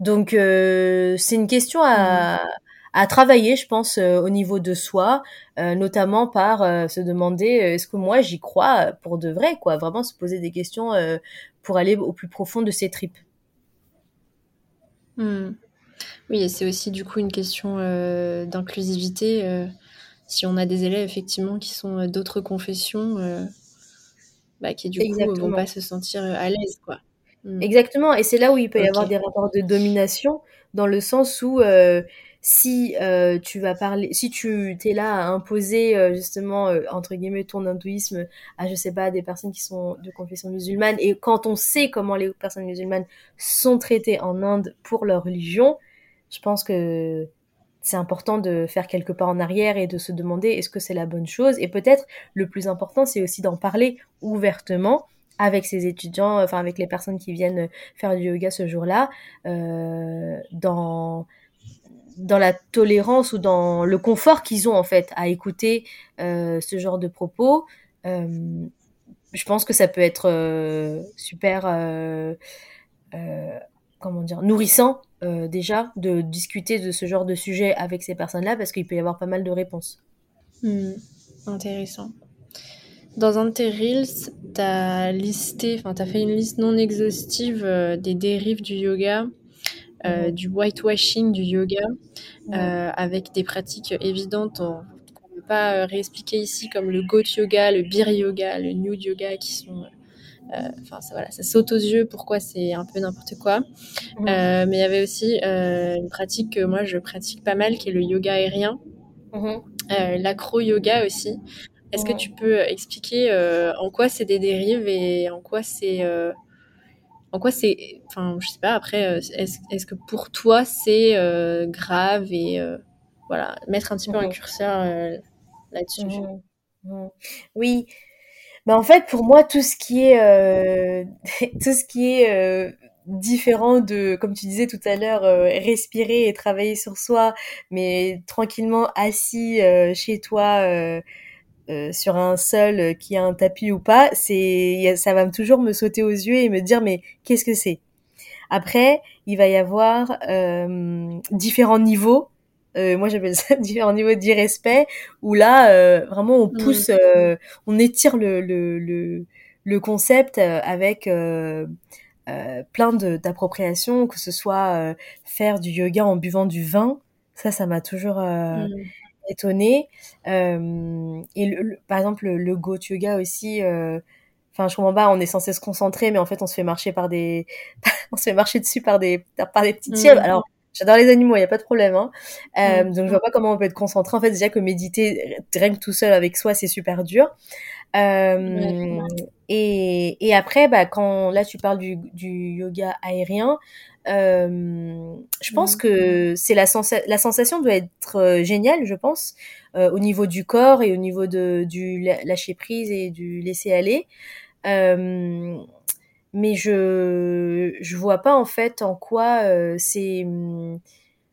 Donc euh, c'est une question à, à travailler, je pense, euh, au niveau de soi, euh, notamment par se demander est-ce que moi j'y crois pour de vrai, quoi? Vraiment se poser des questions pour aller au plus profond de ses tripes. Mmh. Oui, et c'est aussi du coup une question d'inclusivité. si on a des élèves effectivement qui sont d'autres confessions bah, qui du coup vont pas se sentir à l'aise quoi. Mmh. Exactement, et c'est là où il peut y avoir des rapports de domination, dans le sens où euh, si euh, tu vas parler, si tu es là à imposer euh, justement euh, entre guillemets ton hindouisme à je sais pas des personnes qui sont de confession musulmane, et quand on sait comment les personnes musulmanes sont traitées en Inde pour leur religion, je pense que c'est important de faire quelques pas en arrière et de se demander est-ce que c'est la bonne chose. Et peut-être le plus important, c'est aussi d'en parler ouvertement avec ses étudiants, enfin avec les personnes qui viennent faire du yoga ce jour-là, euh, dans dans la tolérance ou dans le confort qu'ils ont en fait à écouter euh, ce genre de propos. Euh, je pense que ça peut être super, comment dire, nourrissant déjà de discuter de ce genre de sujet avec ces personnes-là parce qu'il peut y avoir pas mal de réponses. Hmm, intéressant. Dans un de tes reels, tu as listé, enfin, tu as fait une liste non exhaustive euh, des dérives du yoga, euh, mhm. du whitewashing du yoga, avec des pratiques évidentes qu'on ne peut pas réexpliquer ici, comme le goat yoga, le beer yoga, le nude yoga, qui sont euh, enfin, ça, voilà, ça saute aux yeux pourquoi c'est un peu n'importe quoi. Euh, mais il y avait aussi euh, une pratique que moi je pratique pas mal, qui est le yoga aérien, mhm. l'acro-yoga aussi. Est-ce que tu peux expliquer en quoi c'est des dérives et en quoi c'est en quoi c'est enfin je sais pas après est-ce est que pour toi c'est grave et voilà mettre un petit peu un curseur là-dessus oui. Bah en fait, pour moi, tout ce qui est euh, tout ce qui est euh, différent de, comme tu disais tout à l'heure, euh, respirer et travailler sur soi, mais tranquillement assis euh, chez toi euh, sur un sol qui a un tapis ou pas, c'est ça va toujours me sauter aux yeux et me dire mais qu'est-ce que c'est? Après, il va y avoir différents niveaux Euh, moi, j'appelle ça différents niveaux d'irrespect, où là, euh, vraiment, on pousse, euh, on étire le, le, le, le concept avec plein d'appropriations, que ce soit faire du yoga en buvant du vin. Ça, ça m'a toujours mm. étonné. et le, par exemple, le, le goat yoga aussi Enfin, je comprends pas, on est censé se concentrer, mais en fait, on se fait marcher par des, on se fait marcher dessus par des, par des petites chèvres. Mm. Alors, j'adore les animaux, il y a pas de problème. Hein. Euh, mm. Donc, je vois pas comment on peut être concentré. En fait, déjà que méditer rien que tout seul avec soi, c'est super dur. Euh, et, et après, bah, quand là, tu parles du, du yoga aérien, euh, je pense que c'est la, la sensation doit être euh, géniale, je pense, euh, au niveau du corps et au niveau de, du lâcher prise et du laisser aller. Mais je je vois pas en fait en quoi c'est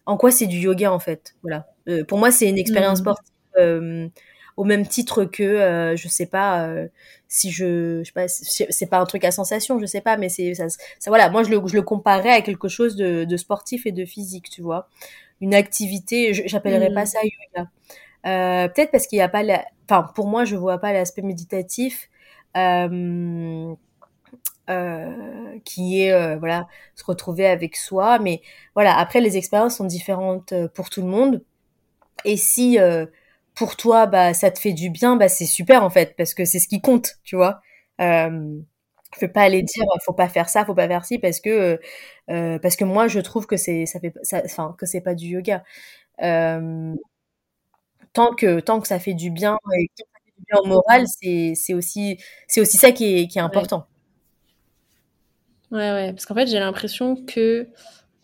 en quoi c'est du yoga en fait. Voilà. Pour moi, c'est une expérience mmh. sportive au même titre que je sais pas si je, je sais pas c'est pas un truc à sensation je sais pas mais c'est ça, ça, voilà. Moi je le je le comparais à quelque chose de, de sportif et de physique tu vois. Une activité j'appellerais pas mmh. ça yoga. Euh, peut-être parce qu'il n'y a pas la enfin pour moi je vois pas l'aspect méditatif euh, euh, qui est euh, voilà se retrouver avec soi. Mais voilà après les expériences sont différentes euh, pour tout le monde. Et si euh, pour toi bah ça te fait du bien bah c'est super en fait parce que c'est ce qui compte tu vois. Euh, je peux pas aller dire faut pas faire ça faut pas faire ci parce que euh, parce que moi je trouve que c'est ça fait ça enfin que c'est pas du yoga. Euh, tant que tant que ça fait du bien et en morale, c'est aussi, aussi ça qui est, qui est important. Ouais, ouais, parce qu'en fait, j'ai l'impression que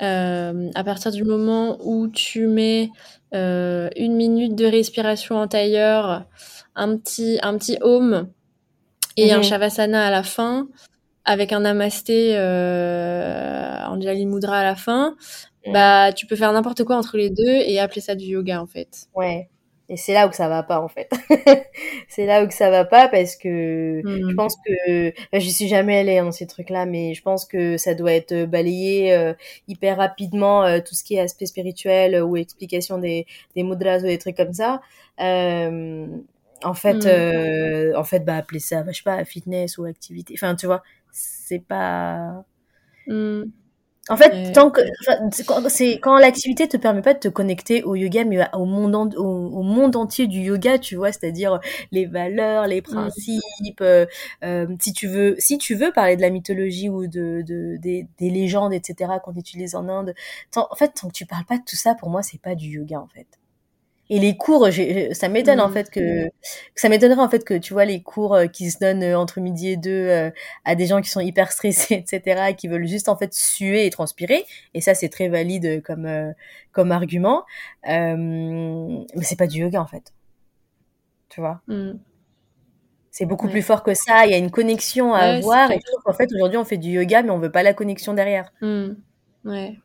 euh, à partir du moment où tu mets euh, une minute de respiration en tailleur, un petit, un petit home et un mhm. shavasana à la fin, avec un namasté euh, Anjali Mudra à la fin, bah tu peux faire n'importe quoi entre les deux et appeler ça du yoga en fait. Ouais. Et c'est là où ça va pas en fait. c'est là où ça va pas parce que je mmh. pense que je suis jamais allée dans ces trucs-là, mais je pense que ça doit être balayé euh, hyper rapidement euh, tout ce qui est aspect spirituel ou explication des des mudras ou des trucs comme ça. Euh, en fait, mmh. en fait, bah appeler ça, bah, je sais pas, fitness ou activité. Enfin, tu vois, c'est pas. Mmh. En fait, tant que c'est quand l'activité te permet pas de te connecter au yoga, mais au monde au, monde entier du yoga, tu vois, c'est-à-dire les valeurs, les principes. Euh, euh, si tu veux, si tu veux parler de la mythologie ou de, de des, des légendes, etc. qu'on utilise en Inde, en fait, tant que tu parles pas de tout ça, pour moi, c'est pas du yoga en fait. Et les cours, ça m'étonne en mmh. fait que ça m'étonnerait en fait que tu vois les cours euh, qui se donnent euh, entre midi et deux euh, à des gens qui sont hyper stressés, etc. et qui veulent juste en fait suer et transpirer. Et ça c'est très valide comme comme argument. Euh, mais c'est pas du yoga en fait. Tu vois? Mmh. C'est beaucoup plus fort que ça. Il y a une connexion à avoir. Et en fait aujourd'hui on fait du yoga mais on veut pas la connexion derrière. Mmh. Ouais.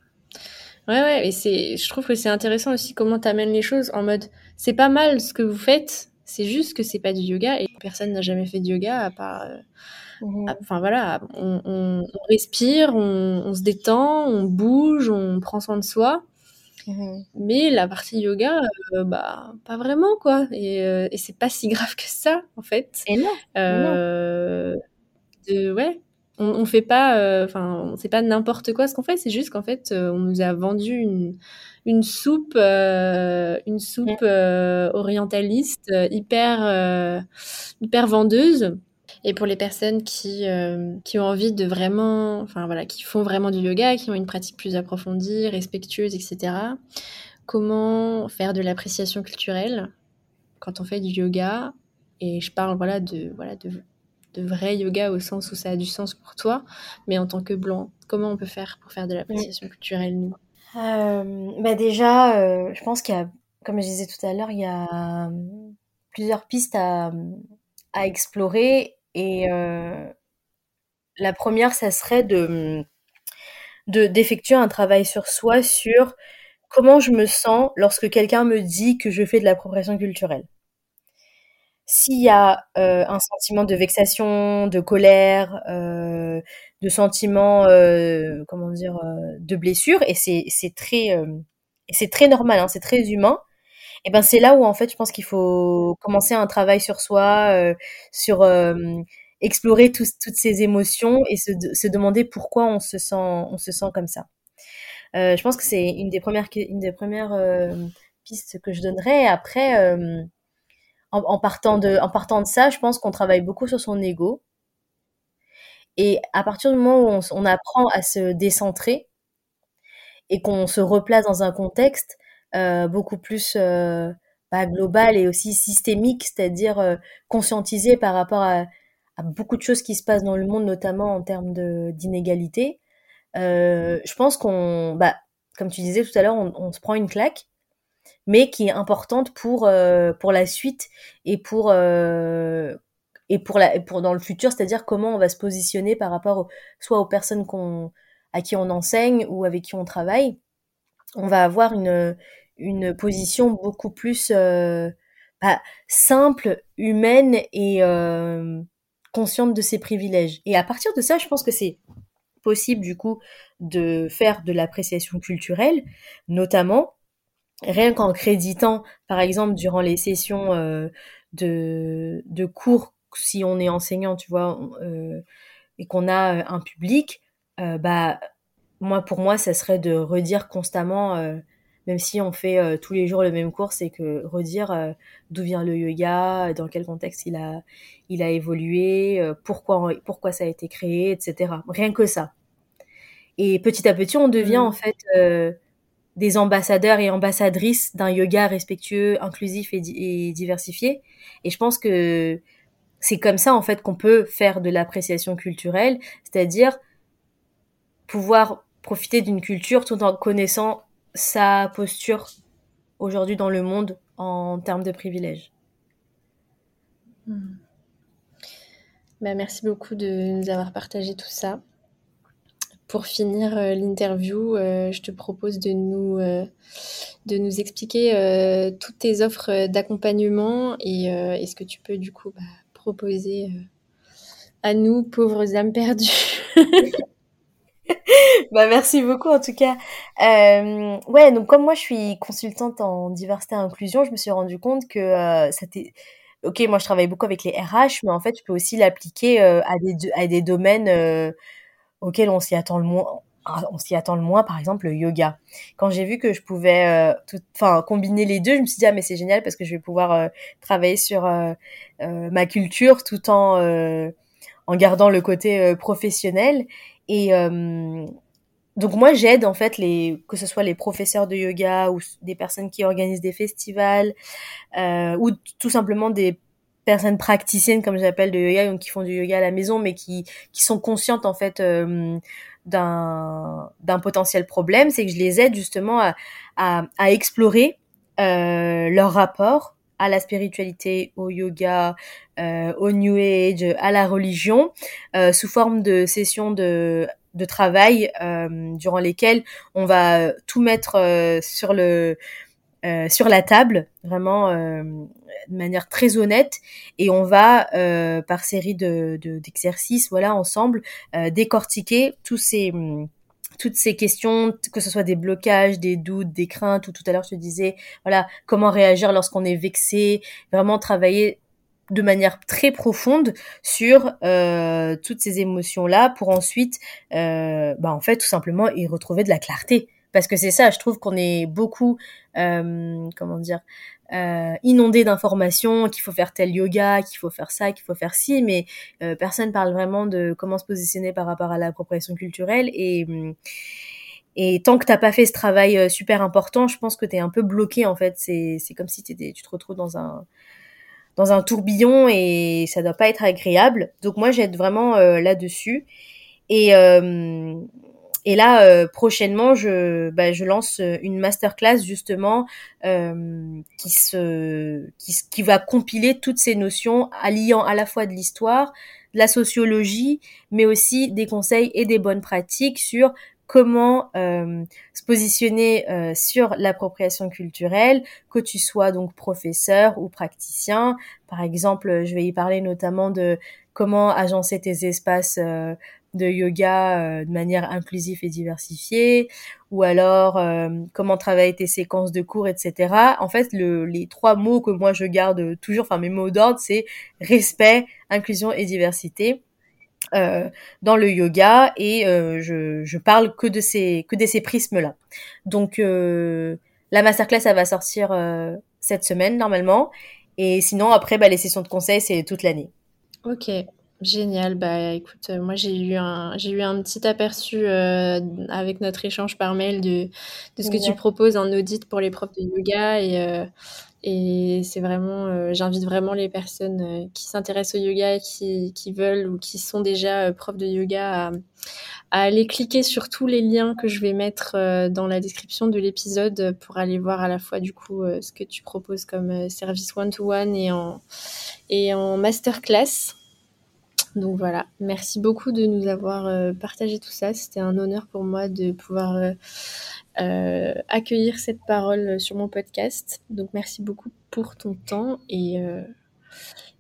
Ouais, ouais, et c'est, je trouve que c'est intéressant aussi comment tu amènes les choses en mode, c'est pas mal ce que vous faites, c'est juste que c'est pas du yoga et personne n'a jamais fait de yoga à part, euh, mmh enfin voilà, on, on, respire, on, on, se détend, on bouge, on prend soin de soi. Mmh Mais la partie yoga, euh, bah, pas vraiment, quoi. Et, euh, et c'est pas si grave que ça, en fait. Et non. Euh, De, ouais, on, on fait pas, euh, enfin, c'est pas n'importe quoi ce qu'on fait, c'est juste qu'en fait, euh, on nous a vendu une, une soupe, euh, une soupe orientaliste hyper, hyper vendeuse. Et pour les personnes qui, qui ont envie de vraiment, enfin voilà, qui font vraiment du yoga, qui ont une pratique plus approfondie, respectueuse, etc. Comment faire de l'appréciation culturelle quand on fait du yoga? Et je parle voilà de voilà de de vrai yoga au sens où ça a du sens pour toi, mais en tant que blanc, comment on peut faire pour faire de l'appréciation culturelle, nous? Euh, bah Déjà, euh, je pense qu'il y a, comme je disais tout à l'heure, il y a euh, plusieurs pistes à, à explorer. Et euh, la première, ça serait de d'effectuer un travail sur soi, sur comment je me sens lorsque quelqu'un me dit que je fais de l'appropriation culturelle. S'il y a euh, un sentiment de vexation, de colère, euh, de sentiment, euh, comment dire, de blessure, et c'est très et c'est très normal, hein, c'est très humain. Et ben c'est là où en fait je pense qu'il faut commencer un travail sur soi, euh, sur euh, explorer toutes ces émotions et se, se, demander pourquoi on se sent on se sent comme ça. Euh, je pense que c'est une des premières une des premières euh, pistes que je donnerais. Après, euh, en, partant de ça, je pense qu'on travaille beaucoup sur son ego. Et à partir du moment où on, apprend à se décentrer et qu'on se replace dans un contexte, euh, beaucoup plus euh, bah, global et aussi systémique, c'est-à-dire euh, conscientisé par rapport à, beaucoup de choses qui se passent dans le monde, notamment en termes d'inégalité. je pense qu'on, bah, comme tu disais tout à l'heure, on, se prend une claque, mais qui est importante pour pour la suite et pour et pour la pour dans le futur, c'est-à-dire comment on va se positionner par rapport soit aux personnes qu'on à qui on enseigne ou avec qui on travaille. On va avoir une une position beaucoup plus euh, bah, simple, humaine et euh, consciente de ses privilèges. Et à partir de ça, je pense que c'est possible du coup de faire de l'appréciation culturelle, notamment rien qu'en créditant, par exemple, durant les sessions euh, de, de cours, si on est enseignant, tu vois, euh, et qu'on a un public, euh, bah moi pour moi, ça serait de redire constamment euh, même si on fait euh, tous les jours le même cours, c'est que redire euh, d'où vient le yoga, dans quel contexte il a, il a évolué, euh, pourquoi, pourquoi ça a été créé, etc. Rien que ça. Et petit à petit, on devient mmh. en fait des ambassadeurs et ambassadrices d'un yoga respectueux, inclusif et, diversifié. Et je pense que c'est comme ça en fait qu'on peut faire de l'appréciation culturelle, c'est-à-dire pouvoir profiter d'une culture tout en connaissant sa posture aujourd'hui dans le monde en termes de privilèges. Bah, merci beaucoup de nous avoir partagé tout ça. Pour finir euh, l'interview, euh, je te propose de nous, euh, de nous expliquer toutes tes offres d'accompagnement et est-ce que tu peux du coup bah, proposer à nous, pauvres âmes perdues, bah merci beaucoup en tout cas. Ouais, donc comme moi je suis consultante en diversité et inclusion, je me suis rendu compte que euh, c'était ok. Moi je travaille beaucoup avec les RH, mais en fait je peux aussi l'appliquer à des à des domaines euh, auxquels on s'y attend le moins. On s'y attend le moins, par exemple le yoga. Quand j'ai vu que je pouvais, euh, enfin combiner les deux, je me suis dit ah mais c'est génial parce que je vais pouvoir euh, travailler sur ma culture tout en en gardant le côté professionnel. Et euh, donc moi j'aide en fait les que ce soit les professeurs de yoga ou des personnes qui organisent des festivals euh, ou tout simplement des personnes praticiennes comme j'appelle de yoga donc qui font du yoga à la maison mais qui qui sont conscientes en fait euh, d'un d'un potentiel problème c'est que je les aide justement à à, à explorer euh, leur rapport à la spiritualité, au yoga, euh, au New Age, à la religion, euh, sous forme de sessions de, de travail euh, durant lesquelles on va tout mettre sur le euh, sur la table, vraiment de manière très honnête, et on va par série de d'exercices, voilà, ensemble décortiquer tous ces toutes ces questions, que ce soit des blocages, des doutes, des craintes, ou tout à l'heure je te disais, voilà, comment réagir lorsqu'on est vexé, vraiment travailler de manière très profonde sur euh, toutes ces émotions-là pour ensuite, euh, bah, en fait, tout simplement y retrouver de la clarté. Parce que c'est ça, je trouve qu'on est beaucoup, euh, comment dire, euh, inondé d'informations, qu'il faut faire tel yoga, qu'il faut faire ça, qu'il faut faire ci, mais euh, personne parle vraiment de comment se positionner par rapport à l'appropriation culturelle. Et, et tant que t'as pas fait ce travail euh, super important, je pense que tu es un peu bloqué en fait. C'est comme si tu te retrouves dans un dans un tourbillon et ça doit pas être agréable. Donc moi j'aide vraiment euh, là-dessus. Et, euh, et là, euh, prochainement, je, bah, je lance euh, une masterclass justement euh, qui, se, qui, va compiler toutes ces notions, alliant à la fois de l'histoire, de la sociologie, mais aussi des conseils et des bonnes pratiques sur comment euh, se positionner euh, sur l'appropriation culturelle, que tu sois donc professeur ou praticien. Par exemple, je vais y parler notamment de comment agencer tes espaces euh, de yoga de manière inclusive et diversifiée, ou alors comment travailler tes séquences de cours, etc. En fait, le, les trois mots que moi je garde toujours, enfin mes mots d'ordre, c'est respect, inclusion et diversité. Euh, dans le yoga et euh, je, je, parle que de ces que de ces prismes là. Donc euh, la masterclass elle va sortir cette semaine normalement et sinon après bah, les sessions de conseil c'est toute l'année. Ok. Génial, bah écoute, moi j'ai eu un j'ai eu un petit aperçu avec notre échange par mail de, de ce que tu proposes en audit pour les profs de yoga et, et c'est vraiment, euh, j'invite vraiment les personnes euh, qui s'intéressent au yoga, qui, qui veulent ou qui sont déjà euh, profs de yoga à, à, aller cliquer sur tous les liens que je vais mettre dans la description de l'épisode pour aller voir à la fois du coup ce que tu proposes comme service one-to-one et en, et en masterclass. Donc voilà, merci beaucoup de nous avoir partagé tout ça. C'était un honneur pour moi de pouvoir euh, accueillir cette parole sur mon podcast. Donc merci beaucoup pour ton temps et, euh,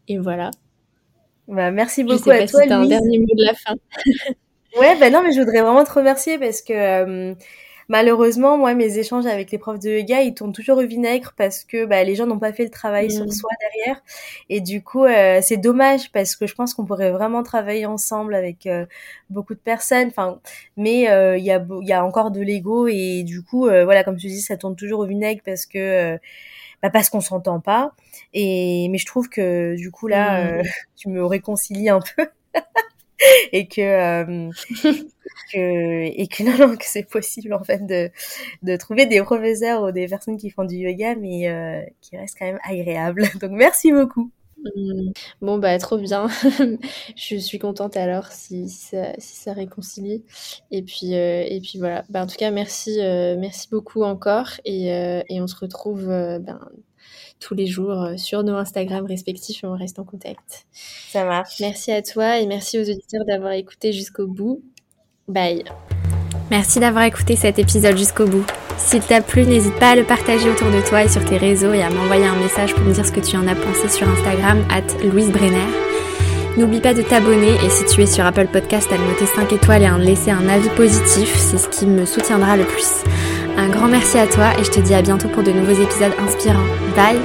et voilà. Bah, merci beaucoup à toi. Si un dernier mot de la fin. ouais, ben non, mais je voudrais vraiment te remercier parce que euh, malheureusement, moi, mes échanges avec les profs de yoga, ils tournent toujours au vinaigre parce que bah, les gens n'ont pas fait le travail sur mmh. soi derrière. Et du coup, euh, c'est dommage parce que je pense qu'on pourrait vraiment travailler ensemble avec euh, beaucoup de personnes. Enfin, mais euh, il y, a, y a encore de l'ego et du coup, voilà, comme tu dis, ça tourne toujours au vinaigre parce que bah, parce qu'on s'entend pas. Et mais je trouve que du coup là, mmh. tu me réconcilies un peu. et que, euh, que et que non, que c'est possible en fait de de trouver des professeurs ou des personnes qui font du yoga mais euh, qui restent quand même agréables. Donc merci beaucoup. Mmh. Bon bah trop bien, je suis contente alors si, ça, si ça réconcilie et puis euh, et puis voilà bah, en tout cas merci merci beaucoup encore et, et on se retrouve ben, tous les jours euh, sur nos Instagram respectifs et on reste en contact. Ça marche. Merci à toi et merci aux auditeurs d'avoir écouté jusqu'au bout. Bye. Merci d'avoir écouté cet épisode jusqu'au bout. S'il t'a plu, n'hésite pas à le partager autour de toi et sur tes réseaux et à m'envoyer un message pour me dire ce que tu en as pensé sur Instagram, at Louise Brenner. N'oublie pas de t'abonner et si tu es sur Apple Podcast, à noter 5 étoiles et à me laisser un avis positif, c'est ce qui me soutiendra le plus. Grand merci à toi et je te dis à bientôt pour de nouveaux épisodes inspirants. Bye